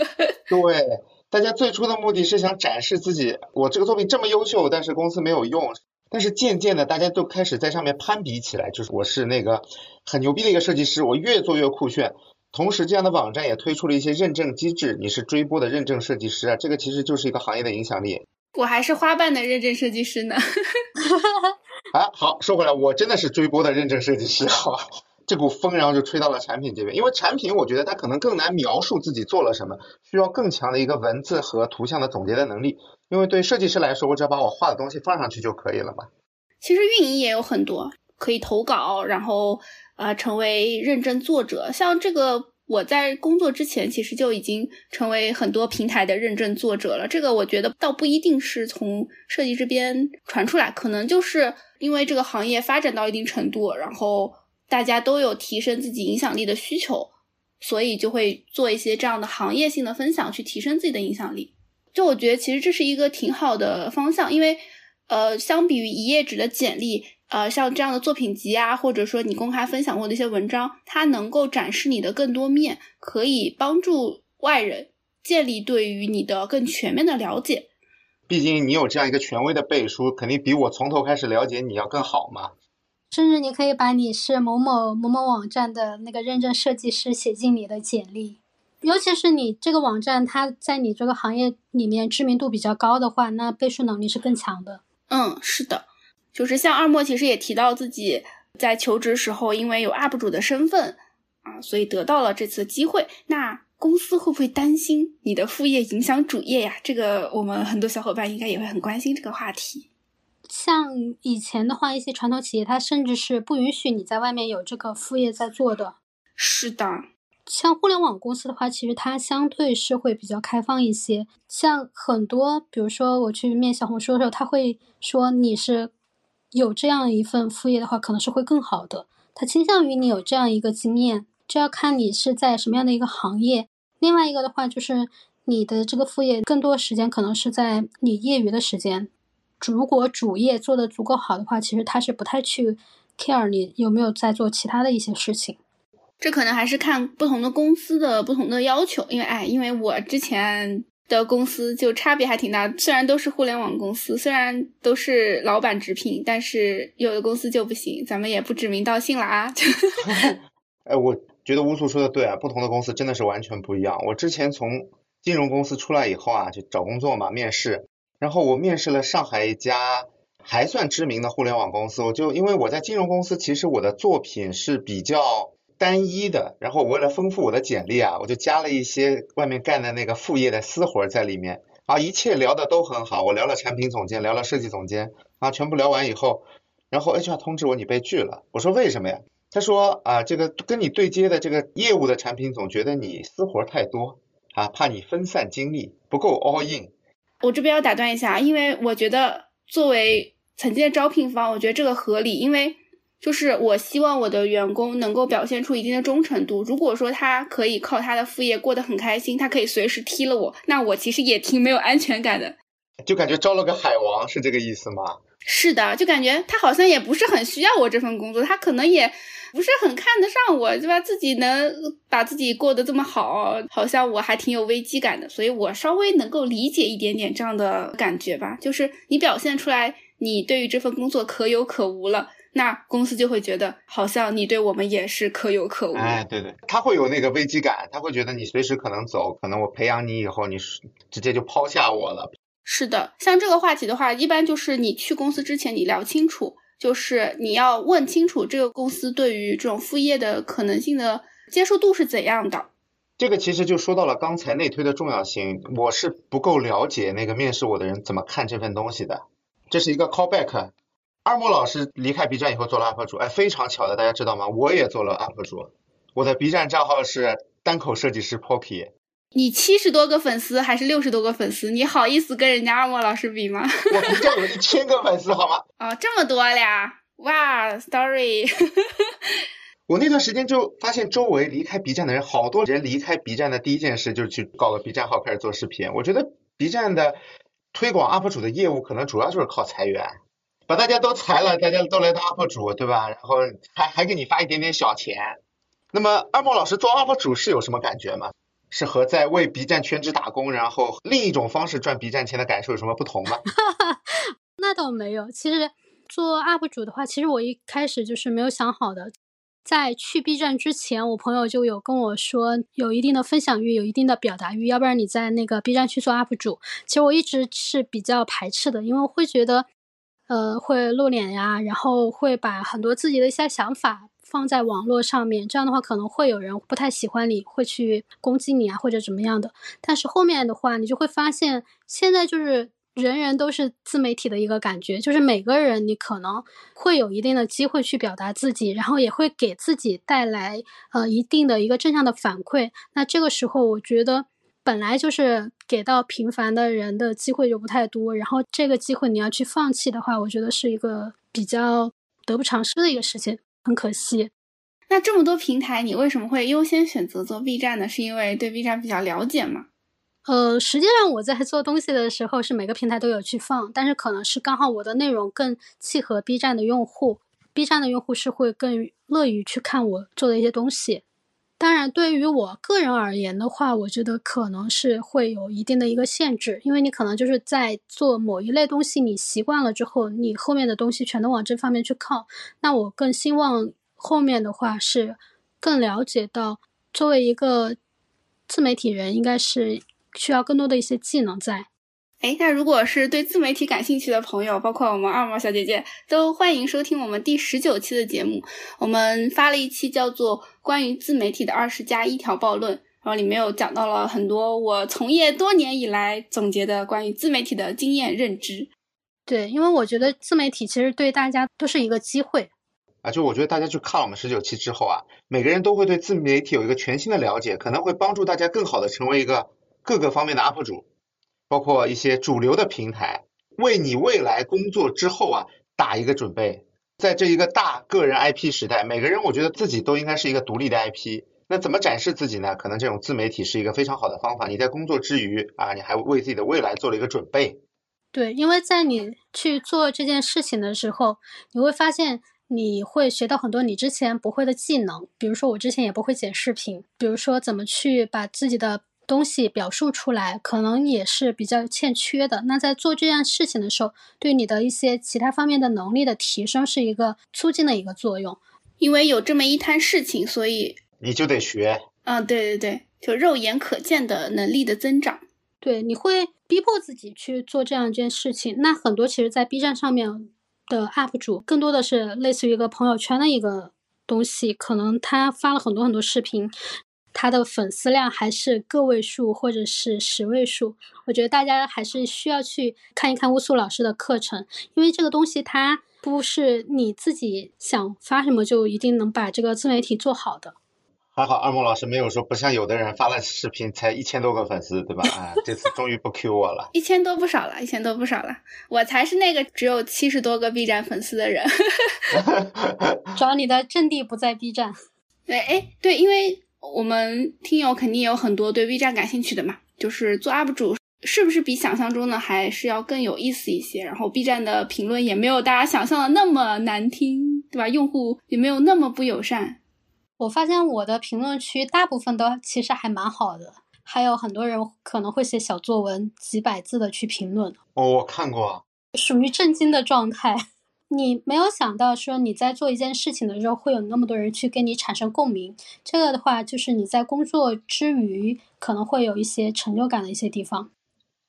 对，大家最初的目的是想展示自己，我这个作品这么优秀，但是公司没有用。但是渐渐的，大家都开始在上面攀比起来，就是我是那个很牛逼的一个设计师，我越做越酷炫。同时，这样的网站也推出了一些认证机制，你是追播的认证设计师啊，这个其实就是一个行业的影响力。我还是花瓣的认证设计师呢。啊，好，说回来，我真的是追播的认证设计师，好吧？这股风然后就吹到了产品这边，因为产品我觉得它可能更难描述自己做了什么，需要更强的一个文字和图像的总结的能力。因为对设计师来说，我只要把我画的东西放上去就可以了嘛。其实运营也有很多可以投稿，然后呃成为认证作者，像这个。我在工作之前，其实就已经成为很多平台的认证作者了。这个我觉得倒不一定是从设计这边传出来，可能就是因为这个行业发展到一定程度，然后大家都有提升自己影响力的需求，所以就会做一些这样的行业性的分享，去提升自己的影响力。就我觉得其实这是一个挺好的方向，因为呃，相比于一页纸的简历。呃，像这样的作品集啊，或者说你公开分享过的一些文章，它能够展示你的更多面，可以帮助外人建立对于你的更全面的了解。毕竟你有这样一个权威的背书，肯定比我从头开始了解你要更好嘛。甚至你可以把你是某某某某网站的那个认证设计师写进你的简历，尤其是你这个网站它在你这个行业里面知名度比较高的话，那背书能力是更强的。嗯，是的。就是像二莫其实也提到自己在求职时候，因为有 UP 主的身份啊，所以得到了这次机会。那公司会不会担心你的副业影响主业呀？这个我们很多小伙伴应该也会很关心这个话题。像以前的话，一些传统企业它甚至是不允许你在外面有这个副业在做的。是的，像互联网公司的话，其实它相对是会比较开放一些。像很多，比如说我去面小红书的时候，他会说你是。有这样一份副业的话，可能是会更好的。他倾向于你有这样一个经验，这要看你是在什么样的一个行业。另外一个的话，就是你的这个副业更多时间可能是在你业余的时间。如果主业做的足够好的话，其实他是不太去 care 你有没有在做其他的一些事情。这可能还是看不同的公司的不同的要求。因为，哎，因为我之前。的公司就差别还挺大，虽然都是互联网公司，虽然都是老板直聘，但是有的公司就不行，咱们也不指名道姓了啊。哎，我觉得乌素说的对啊，不同的公司真的是完全不一样。我之前从金融公司出来以后啊，就找工作嘛，面试，然后我面试了上海一家还算知名的互联网公司，我就因为我在金融公司，其实我的作品是比较。单一的，然后我为了丰富我的简历啊，我就加了一些外面干的那个副业的私活在里面啊，一切聊的都很好，我聊了产品总监，聊了设计总监啊，全部聊完以后，然后 HR 通知我你被拒了，我说为什么呀？他说啊，这个跟你对接的这个业务的产品总觉得你私活太多啊，怕你分散精力不够 all in。我这边要打断一下，因为我觉得作为曾经的招聘方，我觉得这个合理，因为。就是我希望我的员工能够表现出一定的忠诚度。如果说他可以靠他的副业过得很开心，他可以随时踢了我，那我其实也挺没有安全感的。就感觉招了个海王，是这个意思吗？是的，就感觉他好像也不是很需要我这份工作，他可能也不是很看得上我，对吧？自己能把自己过得这么好，好像我还挺有危机感的。所以我稍微能够理解一点点这样的感觉吧。就是你表现出来，你对于这份工作可有可无了。那公司就会觉得，好像你对我们也是可有可无。哎，对对，他会有那个危机感，他会觉得你随时可能走，可能我培养你以后，你直接就抛下我了。是的，像这个话题的话，一般就是你去公司之前，你聊清楚，就是你要问清楚这个公司对于这种副业的可能性的接受度是怎样的。这个其实就说到了刚才内推的重要性，我是不够了解那个面试我的人怎么看这份东西的，这是一个 callback。二木老师离开 B 站以后做了 UP 主，哎，非常巧的，大家知道吗？我也做了 UP 主，我的 B 站账号是单口设计师 Poppy。你七十多个粉丝还是六十多个粉丝？你好意思跟人家二莫老师比吗？我 B 站有一千个粉丝，好吗？哦，这么多呀！哇，sorry。我那段时间就发现周围离开 B 站的人，好多人离开 B 站的第一件事就是去搞个 B 站号开始做视频。我觉得 B 站的推广 UP 主的业务可能主要就是靠裁员。把大家都裁了，大家都来当 UP 主，对吧？然后还还给你发一点点小钱。那么二莫老师做 UP 主是有什么感觉吗？是和在为 B 站全职打工，然后另一种方式赚 B 站钱的感受有什么不同吗？那倒没有。其实做 UP 主的话，其实我一开始就是没有想好的。在去 B 站之前，我朋友就有跟我说，有一定的分享欲，有一定的表达欲，要不然你在那个 B 站去做 UP 主。其实我一直是比较排斥的，因为会觉得，呃，会露脸呀，然后会把很多自己的一些想法放在网络上面，这样的话可能会有人不太喜欢你，会去攻击你啊，或者怎么样的。但是后面的话，你就会发现，现在就是。人人都是自媒体的一个感觉，就是每个人你可能会有一定的机会去表达自己，然后也会给自己带来呃一定的一个正向的反馈。那这个时候，我觉得本来就是给到平凡的人的机会就不太多，然后这个机会你要去放弃的话，我觉得是一个比较得不偿失的一个事情，很可惜。那这么多平台，你为什么会优先选择做 B 站呢？是因为对 B 站比较了解吗？呃，实际上我在做东西的时候是每个平台都有去放，但是可能是刚好我的内容更契合 B 站的用户，B 站的用户是会更乐于去看我做的一些东西。当然，对于我个人而言的话，我觉得可能是会有一定的一个限制，因为你可能就是在做某一类东西，你习惯了之后，你后面的东西全都往这方面去靠。那我更希望后面的话是更了解到，作为一个自媒体人，应该是。需要更多的一些技能在。哎，那如果是对自媒体感兴趣的朋友，包括我们二毛小姐姐，都欢迎收听我们第十九期的节目。我们发了一期叫做《关于自媒体的二十加一条暴论》，然后里面有讲到了很多我从业多年以来总结的关于自媒体的经验认知。对，因为我觉得自媒体其实对大家都是一个机会。啊，就我觉得大家去看了我们十九期之后啊，每个人都会对自媒体有一个全新的了解，可能会帮助大家更好的成为一个。各个方面的 UP 主，包括一些主流的平台，为你未来工作之后啊打一个准备。在这一个大个人 IP 时代，每个人我觉得自己都应该是一个独立的 IP。那怎么展示自己呢？可能这种自媒体是一个非常好的方法。你在工作之余啊，你还为自己的未来做了一个准备。对，因为在你去做这件事情的时候，你会发现你会学到很多你之前不会的技能。比如说我之前也不会剪视频，比如说怎么去把自己的。东西表述出来，可能也是比较欠缺的。那在做这件事情的时候，对你的一些其他方面的能力的提升是一个促进的一个作用。因为有这么一摊事情，所以你就得学。嗯，对对对，就肉眼可见的能力的增长。对，你会逼迫自己去做这样一件事情。那很多其实，在 B 站上面的 UP 主，更多的是类似于一个朋友圈的一个东西，可能他发了很多很多视频。他的粉丝量还是个位数或者是十位数，我觉得大家还是需要去看一看乌苏老师的课程，因为这个东西它不是你自己想发什么就一定能把这个自媒体做好的。还好二木老师没有说不像有的人发了视频才一千多个粉丝，对吧？啊，这次终于不 Q 我了。一千多不少了，一千多不少了，我才是那个只有七十多个 B 站粉丝的人。主要你的阵地不在 B 站。对，哎，对，因为。我们听友肯定有很多对 B 站感兴趣的嘛，就是做 UP 主是不是比想象中的还是要更有意思一些？然后 B 站的评论也没有大家想象的那么难听，对吧？用户也没有那么不友善。我发现我的评论区大部分都其实还蛮好的，还有很多人可能会写小作文，几百字的去评论。哦，我看过，属于震惊的状态。你没有想到说你在做一件事情的时候会有那么多人去跟你产生共鸣，这个的话就是你在工作之余可能会有一些成就感的一些地方。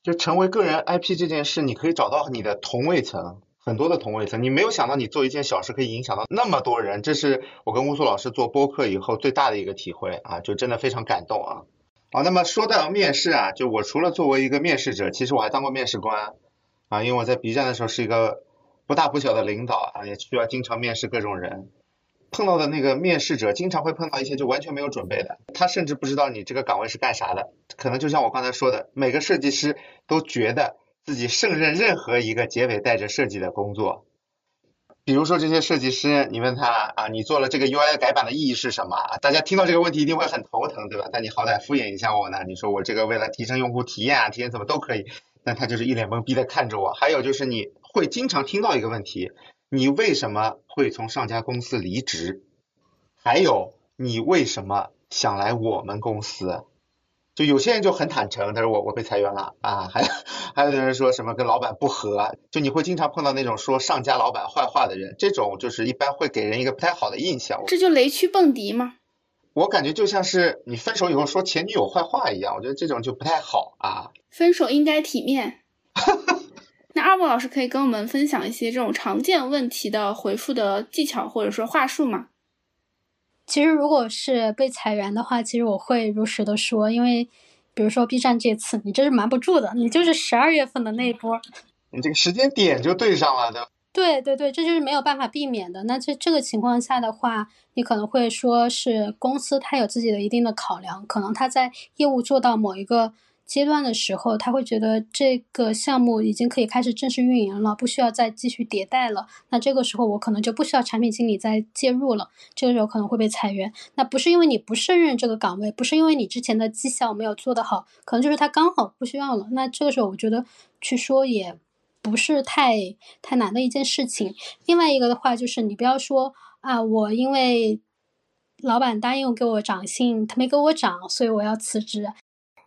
就成为个人 IP 这件事，你可以找到你的同位层，很多的同位层。你没有想到你做一件小事可以影响到那么多人，这是我跟乌苏老师做播客以后最大的一个体会啊，就真的非常感动啊。好，那么说到面试啊，就我除了作为一个面试者，其实我还当过面试官啊，因为我在 B 站的时候是一个。不大不小的领导啊，也需要经常面试各种人，碰到的那个面试者经常会碰到一些就完全没有准备的，他甚至不知道你这个岗位是干啥的，可能就像我刚才说的，每个设计师都觉得自己胜任任何一个结尾带着设计的工作。比如说这些设计师，你问他啊，你做了这个 UI 改版的意义是什么？大家听到这个问题一定会很头疼，对吧？但你好歹敷衍一下我呢，你说我这个为了提升用户体验啊，提升怎么都可以。但他就是一脸懵逼的看着我。还有就是你会经常听到一个问题：你为什么会从上家公司离职？还有你为什么想来我们公司？就有些人就很坦诚，他说我我被裁员了啊，还还有的人说什么跟老板不和，就你会经常碰到那种说上家老板坏话的人，这种就是一般会给人一个不太好的印象。这就雷区蹦迪吗？我感觉就像是你分手以后说前女友坏话一样，我觉得这种就不太好啊。分手应该体面。那二木老师可以跟我们分享一些这种常见问题的回复的技巧或者说话术吗？其实，如果是被裁员的话，其实我会如实的说，因为，比如说 B 站这次，你这是瞒不住的，你就是十二月份的那一波，你这个时间点就对上了的。对对对，这就是没有办法避免的。那这这个情况下的话，你可能会说是公司它有自己的一定的考量，可能它在业务做到某一个。阶段的时候，他会觉得这个项目已经可以开始正式运营了，不需要再继续迭代了。那这个时候，我可能就不需要产品经理再介入了。这个时候可能会被裁员。那不是因为你不胜任这个岗位，不是因为你之前的绩效没有做得好，可能就是他刚好不需要了。那这个时候，我觉得去说也不是太太难的一件事情。另外一个的话，就是你不要说啊，我因为老板答应给我涨薪，他没给我涨，所以我要辞职。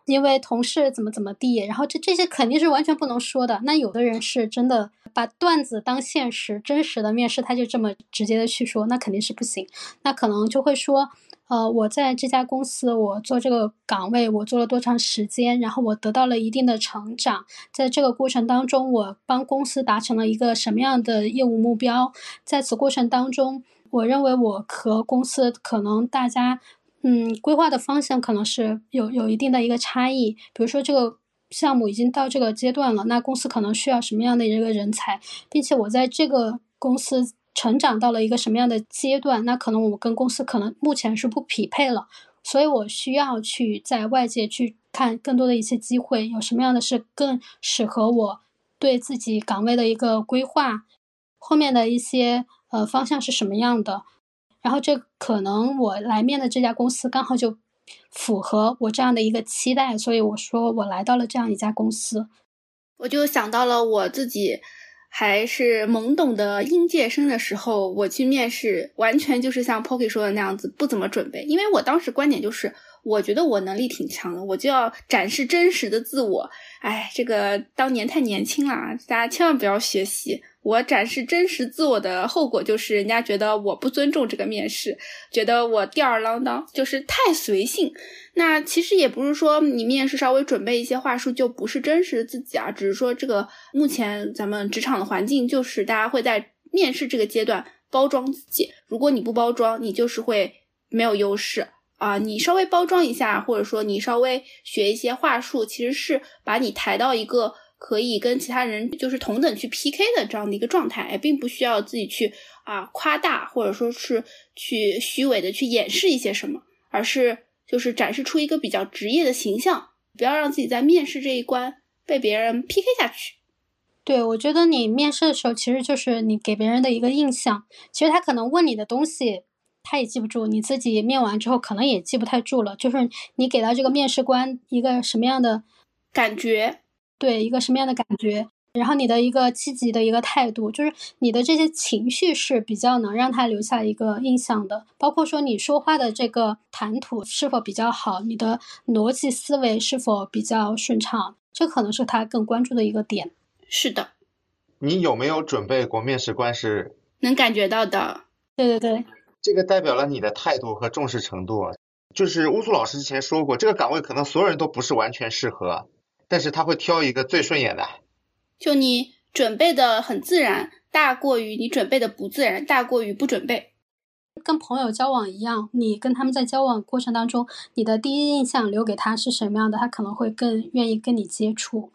因为同事怎么怎么地，然后这这些肯定是完全不能说的。那有的人是真的把段子当现实，真实的面试他就这么直接的去说，那肯定是不行。那可能就会说，呃，我在这家公司，我做这个岗位，我做了多长时间，然后我得到了一定的成长，在这个过程当中，我帮公司达成了一个什么样的业务目标？在此过程当中，我认为我和公司可能大家。嗯，规划的方向可能是有有一定的一个差异。比如说，这个项目已经到这个阶段了，那公司可能需要什么样的一个人才，并且我在这个公司成长到了一个什么样的阶段，那可能我跟公司可能目前是不匹配了，所以我需要去在外界去看更多的一些机会，有什么样的是更适合我对自己岗位的一个规划，后面的一些呃方向是什么样的。然后这可能我来面的这家公司刚好就符合我这样的一个期待，所以我说我来到了这样一家公司，我就想到了我自己还是懵懂的应届生的时候，我去面试，完全就是像 Pocky 说的那样子，不怎么准备，因为我当时观点就是，我觉得我能力挺强的，我就要展示真实的自我。哎，这个当年太年轻了，大家千万不要学习。我展示真实自我的后果就是，人家觉得我不尊重这个面试，觉得我吊儿郎当，就是太随性。那其实也不是说你面试稍微准备一些话术就不是真实自己啊，只是说这个目前咱们职场的环境就是大家会在面试这个阶段包装自己。如果你不包装，你就是会没有优势啊。你稍微包装一下，或者说你稍微学一些话术，其实是把你抬到一个。可以跟其他人就是同等去 PK 的这样的一个状态，并不需要自己去啊夸大或者说是去虚伪的去掩饰一些什么，而是就是展示出一个比较职业的形象，不要让自己在面试这一关被别人 PK 下去。对，我觉得你面试的时候，其实就是你给别人的一个印象。其实他可能问你的东西，他也记不住，你自己面完之后可能也记不太住了。就是你给到这个面试官一个什么样的感觉？对一个什么样的感觉，然后你的一个积极的一个态度，就是你的这些情绪是比较能让他留下一个印象的。包括说你说话的这个谈吐是否比较好，你的逻辑思维是否比较顺畅，这可能是他更关注的一个点。是的，你有没有准备过？面试官是能感觉到的。对对对，这个代表了你的态度和重视程度。就是乌苏老师之前说过，这个岗位可能所有人都不是完全适合。但是他会挑一个最顺眼的，就你准备的很自然，大过于你准备的不自然，大过于不准备。跟朋友交往一样，你跟他们在交往过程当中，你的第一印象留给他是什么样的，他可能会更愿意跟你接触。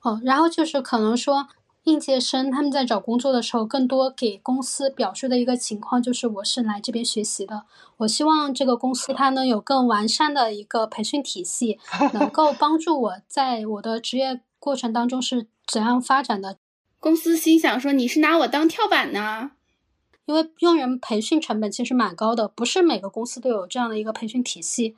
哦，然后就是可能说。应届生他们在找工作的时候，更多给公司表述的一个情况就是，我是来这边学习的。我希望这个公司它能有更完善的一个培训体系，能够帮助我在我的职业过程当中是怎样发展的。公司心想说：“你是拿我当跳板呢？”因为用人培训成本其实蛮高的，不是每个公司都有这样的一个培训体系。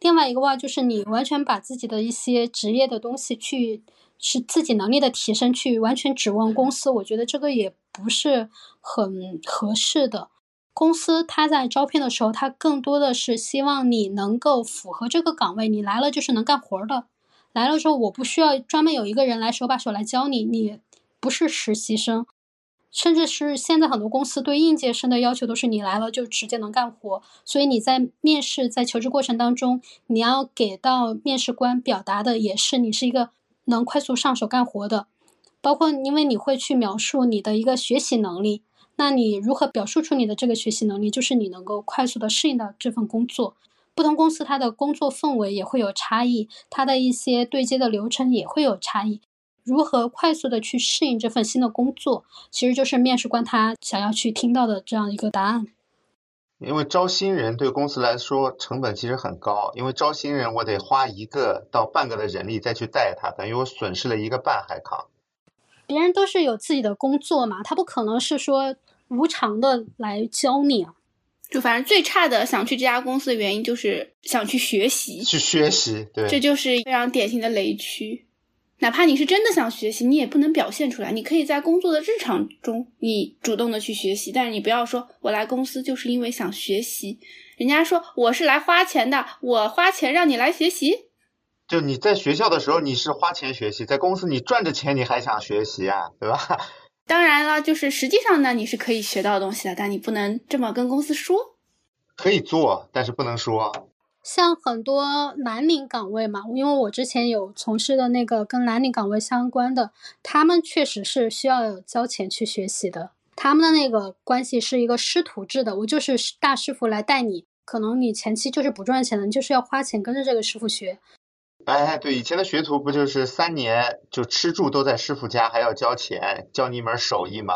另外一个话就是，你完全把自己的一些职业的东西去。是自己能力的提升去完全指望公司，我觉得这个也不是很合适的。公司他在招聘的时候，他更多的是希望你能够符合这个岗位，你来了就是能干活的。来了之后，我不需要专门有一个人来手把手来教你，你不是实习生，甚至是现在很多公司对应届生的要求都是你来了就直接能干活。所以你在面试、在求职过程当中，你要给到面试官表达的也是你是一个能快速上手干活的，包括因为你会去描述你的一个学习能力。那你如何表述出你的这个学习能力？就是你能够快速的适应到这份工作。不同公司它的工作氛围也会有差异，它的一些对接的流程也会有差异。如何快速的去适应这份新的工作，其实就是面试官他想要去听到的这样一个答案。因为招新人对公司来说成本其实很高，因为招新人我得花一个到半个的人力再去带他，等于我损失了一个半海康。别人都是有自己的工作嘛，他不可能是说无偿的来教你啊。就反正最差的想去这家公司的原因就是想去学习，去学习，对，这就是非常典型的雷区。哪怕你是真的想学习，你也不能表现出来。你可以在工作的日常中，你主动的去学习，但是你不要说我来公司就是因为想学习。人家说我是来花钱的，我花钱让你来学习。就你在学校的时候，你是花钱学习；在公司，你赚着钱，你还想学习啊，对吧？当然了，就是实际上呢，你是可以学到东西的，但你不能这么跟公司说。可以做，但是不能说。像很多蓝领岗位嘛，因为我之前有从事的那个跟蓝领岗位相关的，他们确实是需要交钱去学习的。他们的那个关系是一个师徒制的，我就是大师傅来带你，可能你前期就是不赚钱的，你就是要花钱跟着这个师傅学。哎，对，以前的学徒不就是三年就吃住都在师傅家，还要交钱教你一门手艺吗？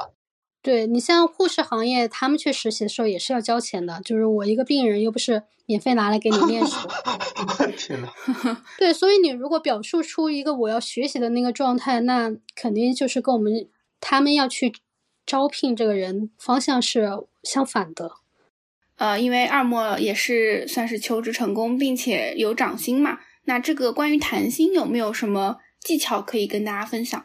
对你像护士行业，他们去实习的时候也是要交钱的，就是我一个病人又不是免费拿来给你面试。天呐。对，所以你如果表述出一个我要学习的那个状态，那肯定就是跟我们他们要去招聘这个人方向是相反的。呃，因为二莫也是算是求职成功，并且有涨薪嘛。那这个关于谈薪有没有什么技巧可以跟大家分享？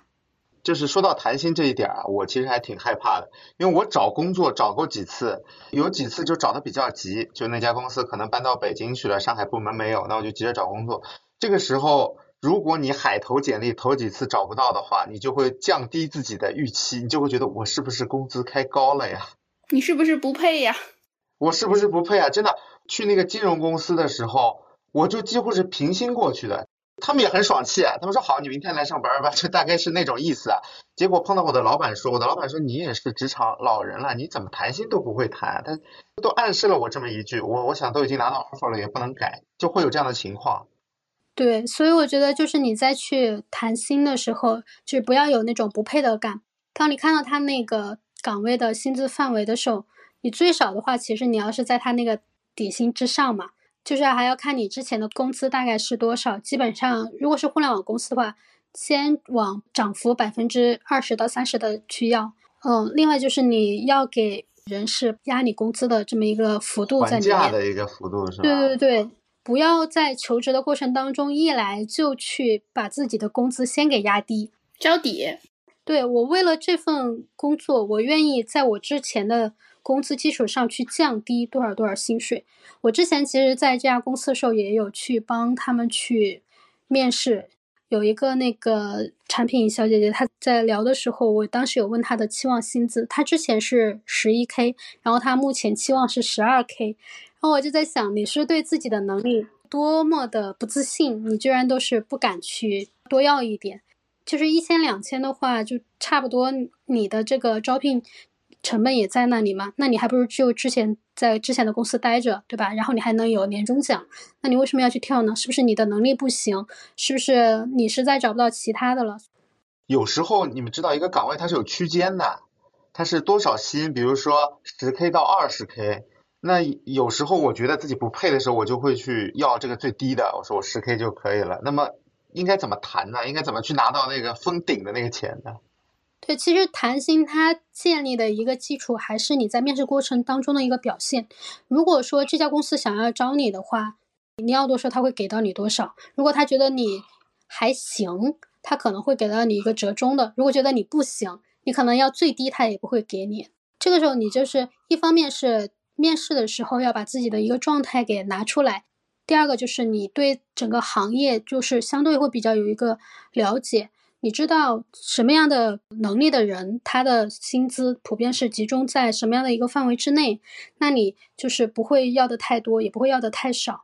就是说到谈薪这一点啊，我其实还挺害怕的，因为我找工作找过几次，有几次就找的比较急，就那家公司可能搬到北京去了，上海部门没有，那我就急着找工作。这个时候，如果你海投简历投几次找不到的话，你就会降低自己的预期，你就会觉得我是不是工资开高了呀？你是不是不配呀？我是不是不配啊？真的，去那个金融公司的时候。我就几乎是平薪过去的，他们也很爽气，他们说好，你明天来上班吧，就大概是那种意思。结果碰到我的老板说，我的老板说你也是职场老人了，你怎么谈心都不会谈？他都暗示了我这么一句，我我想都已经拿到 offer 了，也不能改，就会有这样的情况。对，所以我觉得就是你在去谈薪的时候，就是不要有那种不配得感。当你看到他那个岗位的薪资范围的时候，你最少的话，其实你要是在他那个底薪之上嘛。就是还要看你之前的工资大概是多少，基本上如果是互联网公司的话，先往涨幅百分之二十到三十的去要。嗯，另外就是你要给人事压你工资的这么一个幅度在里面。的一个幅度是吧？对对对，不要在求职的过程当中一来就去把自己的工资先给压低，交底。对我为了这份工作，我愿意在我之前的。工资基础上去降低多少多少薪水。我之前其实在这家公司的时候也有去帮他们去面试，有一个那个产品小姐姐，她在聊的时候，我当时有问她的期望薪资，她之前是十一 k，然后她目前期望是十二 k，然后我就在想，你是对自己的能力多么的不自信，你居然都是不敢去多要一点，就是一千两千的话，就差不多你的这个招聘。成本也在那里嘛，那你还不如就之前在之前的公司待着，对吧？然后你还能有年终奖，那你为什么要去跳呢？是不是你的能力不行？是不是你实在找不到其他的了？有时候你们知道一个岗位它是有区间的，它是多少薪？比如说十 k 到二十 k，那有时候我觉得自己不配的时候，我就会去要这个最低的，我说我十 k 就可以了。那么应该怎么谈呢？应该怎么去拿到那个封顶的那个钱呢？对，其实谈薪它建立的一个基础还是你在面试过程当中的一个表现。如果说这家公司想要招你的话，你要多少他会给到你多少。如果他觉得你还行，他可能会给到你一个折中的。如果觉得你不行，你可能要最低，他也不会给你。这个时候，你就是一方面是面试的时候要把自己的一个状态给拿出来，第二个就是你对整个行业就是相对会比较有一个了解。你知道什么样的能力的人，他的薪资普遍是集中在什么样的一个范围之内？那你就是不会要的太多，也不会要的太少。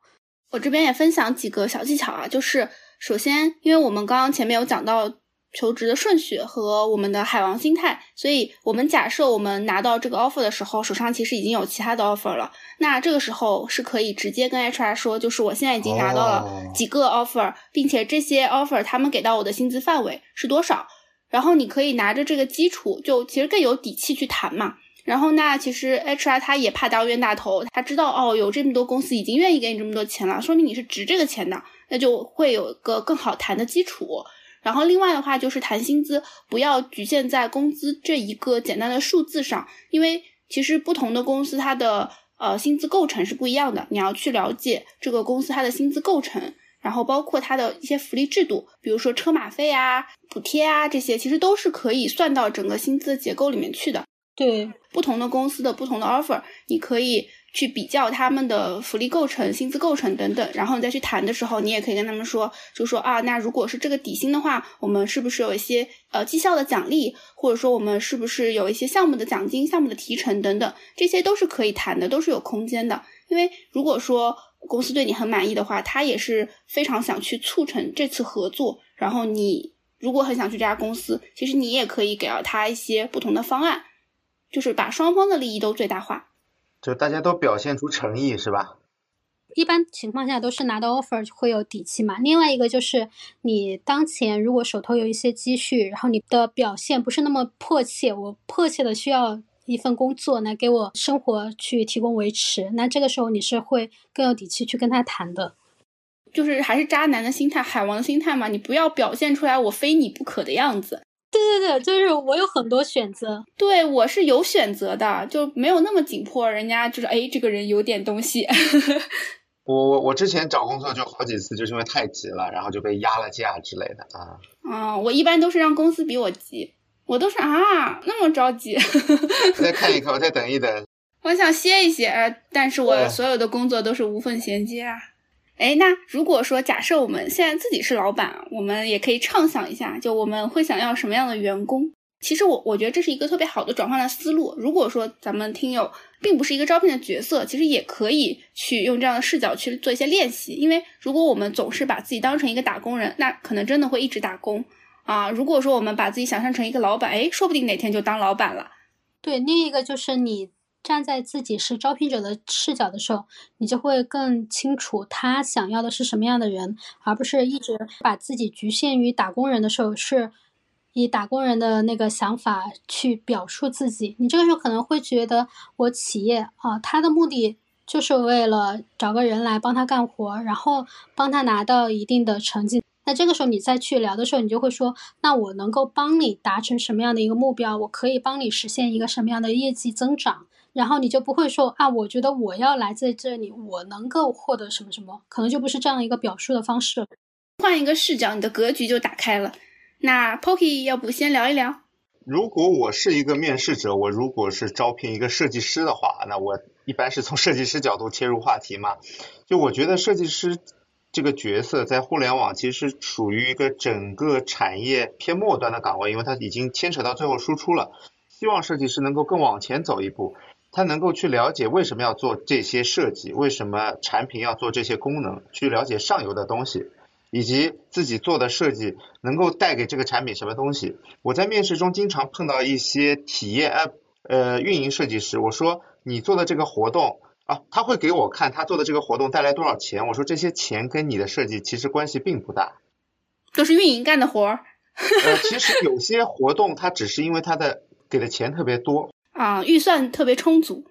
我这边也分享几个小技巧啊，就是首先，因为我们刚刚前面有讲到。求职的顺序和我们的海王心态，所以我们假设我们拿到这个 offer 的时候，手上其实已经有其他的 offer 了。那这个时候是可以直接跟 HR 说，就是我现在已经拿到了几个 offer，并且这些 offer 他们给到我的薪资范围是多少。然后你可以拿着这个基础，就其实更有底气去谈嘛。然后那其实 HR 他也怕当冤大头，他知道哦，有这么多公司已经愿意给你这么多钱了，说明你是值这个钱的，那就会有一个更好谈的基础。然后另外的话就是谈薪资，不要局限在工资这一个简单的数字上，因为其实不同的公司它的呃薪资构成是不一样的，你要去了解这个公司它的薪资构成，然后包括它的一些福利制度，比如说车马费啊、补贴啊这些，其实都是可以算到整个薪资结构里面去的。对，不同的公司的不同的 offer，你可以。去比较他们的福利构成、薪资构成等等，然后你再去谈的时候，你也可以跟他们说，就说啊，那如果是这个底薪的话，我们是不是有一些呃绩效的奖励，或者说我们是不是有一些项目的奖金、项目的提成等等，这些都是可以谈的，都是有空间的。因为如果说公司对你很满意的话，他也是非常想去促成这次合作。然后你如果很想去这家公司，其实你也可以给到他一些不同的方案，就是把双方的利益都最大化。就大家都表现出诚意是吧？一般情况下都是拿到 offer 会有底气嘛。另外一个就是你当前如果手头有一些积蓄，然后你的表现不是那么迫切，我迫切的需要一份工作来给我生活去提供维持，那这个时候你是会更有底气去跟他谈的。就是还是渣男的心态，海王的心态嘛，你不要表现出来我非你不可的样子。对对对，就是我有很多选择，对我是有选择的，就没有那么紧迫。人家就是哎，这个人有点东西。我我我之前找工作就好几次，就是因为太急了，然后就被压了价之类的啊。啊，我一般都是让公司比我急，我都是啊，那么着急。再看一看，我再等一等。我想歇一歇，但是我所有的工作都是无缝衔接啊。哎，那如果说假设我们现在自己是老板，我们也可以畅想一下，就我们会想要什么样的员工？其实我我觉得这是一个特别好的转换的思路。如果说咱们听友并不是一个招聘的角色，其实也可以去用这样的视角去做一些练习。因为如果我们总是把自己当成一个打工人，那可能真的会一直打工啊。如果说我们把自己想象成一个老板，哎，说不定哪天就当老板了。对，另一个就是你。站在自己是招聘者的视角的时候，你就会更清楚他想要的是什么样的人，而不是一直把自己局限于打工人的时候，是以打工人的那个想法去表述自己。你这个时候可能会觉得，我企业啊，他的目的就是为了找个人来帮他干活，然后帮他拿到一定的成绩。那这个时候你再去聊的时候，你就会说，那我能够帮你达成什么样的一个目标？我可以帮你实现一个什么样的业绩增长？然后你就不会说啊，我觉得我要来在这里，我能够获得什么什么，可能就不是这样一个表述的方式。换一个视角，你的格局就打开了。那 Poki 要不先聊一聊？如果我是一个面试者，我如果是招聘一个设计师的话，那我一般是从设计师角度切入话题嘛。就我觉得设计师这个角色在互联网其实属于一个整个产业偏末端的岗位，因为它已经牵扯到最后输出了。希望设计师能够更往前走一步。他能够去了解为什么要做这些设计，为什么产品要做这些功能，去了解上游的东西，以及自己做的设计能够带给这个产品什么东西。我在面试中经常碰到一些体验呃呃运营设计师，我说你做的这个活动啊，他会给我看他做的这个活动带来多少钱，我说这些钱跟你的设计其实关系并不大，都是运营干的活儿。呃，其实有些活动它只是因为它的给的钱特别多。啊，预算特别充足。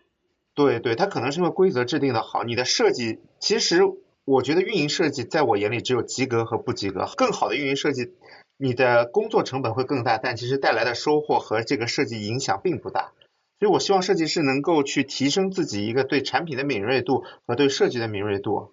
对对，它可能是因为规则制定的好。你的设计，其实我觉得运营设计在我眼里只有及格和不及格。更好的运营设计，你的工作成本会更大，但其实带来的收获和这个设计影响并不大。所以我希望设计师能够去提升自己一个对产品的敏锐度和对设计的敏锐度。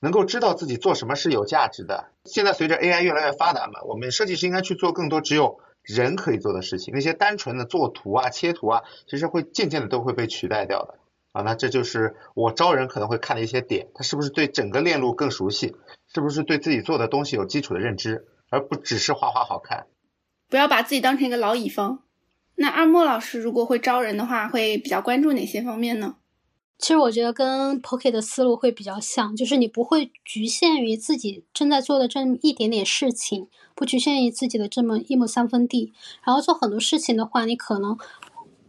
能够知道自己做什么是有价值的。现在随着 AI 越来越发达嘛，我们设计师应该去做更多只有人可以做的事情，那些单纯的做图啊、切图啊，其实会渐渐的都会被取代掉的。啊，那这就是我招人可能会看的一些点，他是不是对整个链路更熟悉，是不是对自己做的东西有基础的认知，而不只是画画好看。不要把自己当成一个老乙方。那二莫老师如果会招人的话，会比较关注哪些方面呢？其实我觉得跟 Pocket 的思路会比较像，就是你不会局限于自己正在做的这么一点点事情，不局限于自己的这么一亩三分地，然后做很多事情的话，你可能。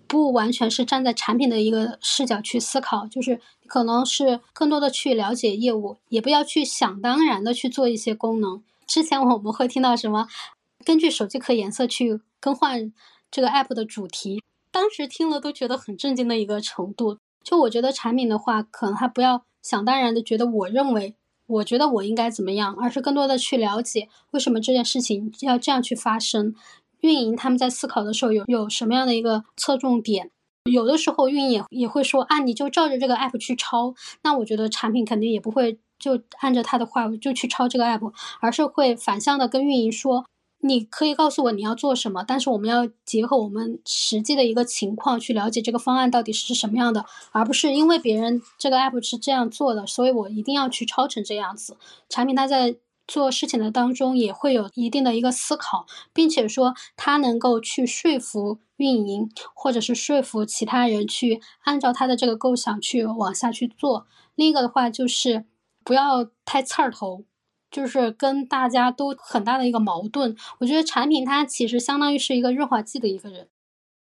不完全是站在产品的一个视角去思考，就是可能是更多的去了解业务，也不要去想当然的去做一些功能。之前我们会听到什么，根据手机壳颜色去更换这个 app 的主题，当时听了都觉得很震惊的一个程度。就我觉得产品的话，可能还不要想当然的觉得我认为，我觉得我应该怎么样，而是更多的去了解为什么这件事情要这样去发生。运营他们在思考的时候有有什么样的一个侧重点？有的时候运营也也会说啊，你就照着这个 app 去抄。那我觉得产品肯定也不会就按着他的话就去抄这个 app，而是会反向的跟运营说，你可以告诉我你要做什么，但是我们要结合我们实际的一个情况去了解这个方案到底是什么样的，而不是因为别人这个 app 是这样做的，所以我一定要去抄成这样子。产品它在。做事情的当中也会有一定的一个思考，并且说他能够去说服运营，或者是说服其他人去按照他的这个构想去往下去做。另一个的话就是不要太刺儿头，就是跟大家都很大的一个矛盾。我觉得产品它其实相当于是一个润滑剂的一个人，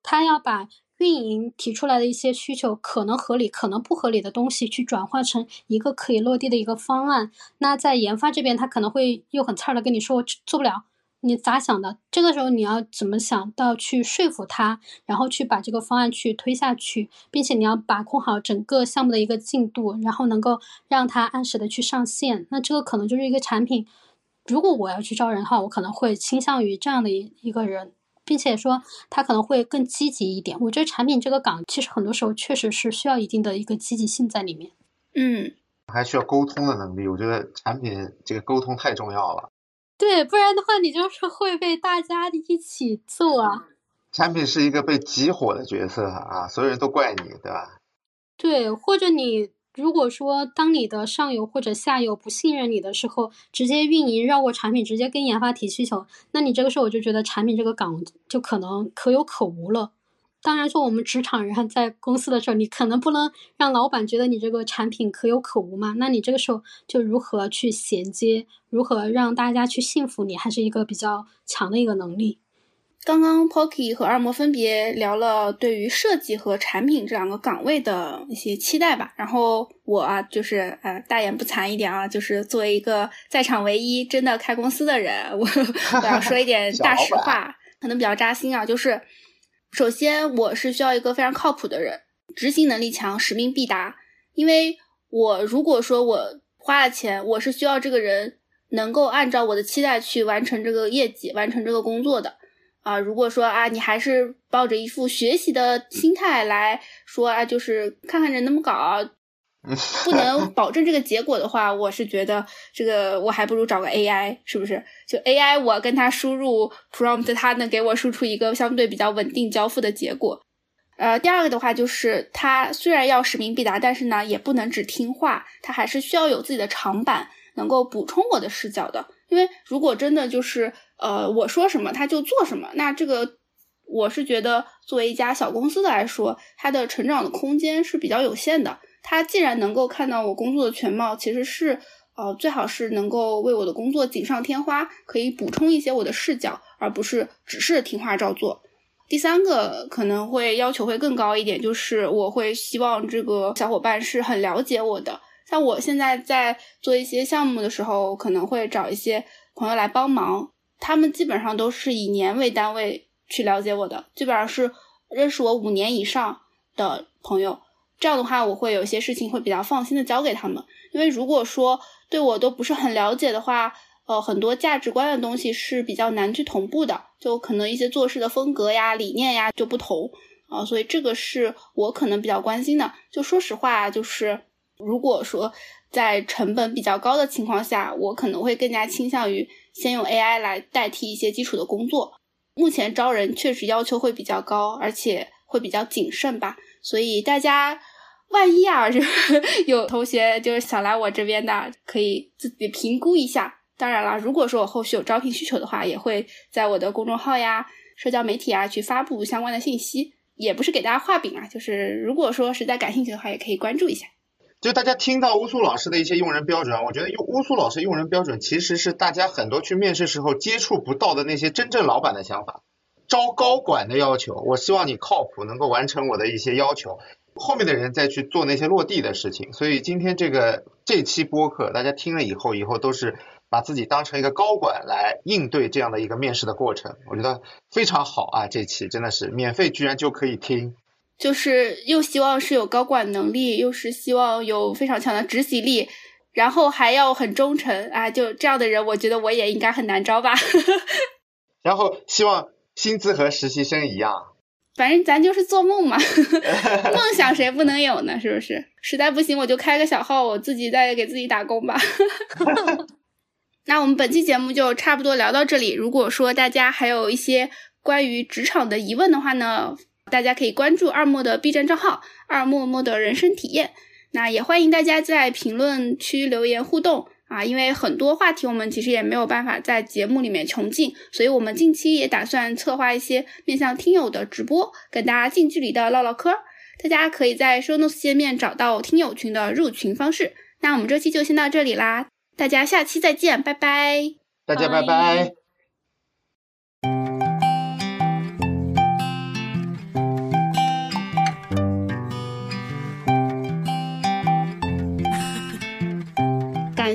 他要把。运营提出来的一些需求，可能合理，可能不合理的东西，去转化成一个可以落地的一个方案。那在研发这边，他可能会又很刺的跟你说我做不了，你咋想的？这个时候你要怎么想到去说服他，然后去把这个方案去推下去，并且你要把控好整个项目的一个进度，然后能够让他按时的去上线。那这个可能就是一个产品。如果我要去招人的话，我可能会倾向于这样的一一个人。并且说他可能会更积极一点。我觉得产品这个岗其实很多时候确实是需要一定的一个积极性在里面。嗯，还需要沟通的能力。我觉得产品这个沟通太重要了。对，不然的话你就是会被大家一起揍啊。产品是一个被集火的角色啊，所有人都怪你，对吧？对，或者你。如果说当你的上游或者下游不信任你的时候，直接运营绕过产品，直接跟研发提需求，那你这个时候我就觉得产品这个岗就可能可有可无了。当然说我们职场人在公司的时候，你可能不能让老板觉得你这个产品可有可无嘛？那你这个时候就如何去衔接，如何让大家去信服你，还是一个比较强的一个能力。刚刚 Pocky 和二模分别聊了对于设计和产品这两个岗位的一些期待吧。然后我啊，就是呃大言不惭一点啊，就是作为一个在场唯一真的开公司的人，我 我要说一点大实话，可能比较扎心啊。就是首先我是需要一个非常靠谱的人，执行能力强，使命必达。因为我如果说我花了钱，我是需要这个人能够按照我的期待去完成这个业绩，完成这个工作的。啊，如果说啊，你还是抱着一副学习的心态来说啊，就是看看人怎么搞，不能保证这个结果的话，我是觉得这个我还不如找个 AI，是不是？就 AI，我跟他输入 prompt，它能给我输出一个相对比较稳定交付的结果。呃，第二个的话就是，它虽然要使命必达，但是呢，也不能只听话，它还是需要有自己的长板，能够补充我的视角的。因为如果真的就是。呃，我说什么他就做什么，那这个我是觉得作为一家小公司的来说，它的成长的空间是比较有限的。他既然能够看到我工作的全貌，其实是呃最好是能够为我的工作锦上添花，可以补充一些我的视角，而不是只是听话照做。第三个可能会要求会更高一点，就是我会希望这个小伙伴是很了解我的。像我现在在做一些项目的时候，可能会找一些朋友来帮忙。他们基本上都是以年为单位去了解我的，基本上是认识我五年以上的朋友。这样的话，我会有些事情会比较放心的交给他们。因为如果说对我都不是很了解的话，呃，很多价值观的东西是比较难去同步的，就可能一些做事的风格呀、理念呀就不同啊，所以这个是我可能比较关心的。就说实话，就是如果说在成本比较高的情况下，我可能会更加倾向于先用 AI 来代替一些基础的工作。目前招人确实要求会比较高，而且会比较谨慎吧。所以大家万一啊，就 有同学就是想来我这边的，可以自己评估一下。当然了，如果说我后续有招聘需求的话，也会在我的公众号呀、社交媒体啊去发布相关的信息。也不是给大家画饼啊，就是如果说实在感兴趣的话，也可以关注一下。就大家听到乌苏老师的一些用人标准，我觉得用乌苏老师用人标准其实是大家很多去面试时候接触不到的那些真正老板的想法。招高管的要求，我希望你靠谱，能够完成我的一些要求，后面的人再去做那些落地的事情。所以今天这个这期播客，大家听了以后，以后都是。把自己当成一个高管来应对这样的一个面试的过程，我觉得非常好啊！这期真的是免费，居然就可以听。就是又希望是有高管能力，又是希望有非常强的执行力，然后还要很忠诚啊！就这样的人，我觉得我也应该很难招吧。然后希望薪资和实习生一样。反正咱就是做梦嘛，梦想谁不能有呢？是不是？实在不行，我就开个小号，我自己再给自己打工吧。那我们本期节目就差不多聊到这里。如果说大家还有一些关于职场的疑问的话呢，大家可以关注二莫的 B 站账号“二莫莫的人生体验”。那也欢迎大家在评论区留言互动啊，因为很多话题我们其实也没有办法在节目里面穷尽，所以我们近期也打算策划一些面向听友的直播，跟大家近距离的唠唠嗑。大家可以在 Show Notes 界面找到听友群的入群方式。那我们这期就先到这里啦。大家下期再见，拜拜！大家拜拜！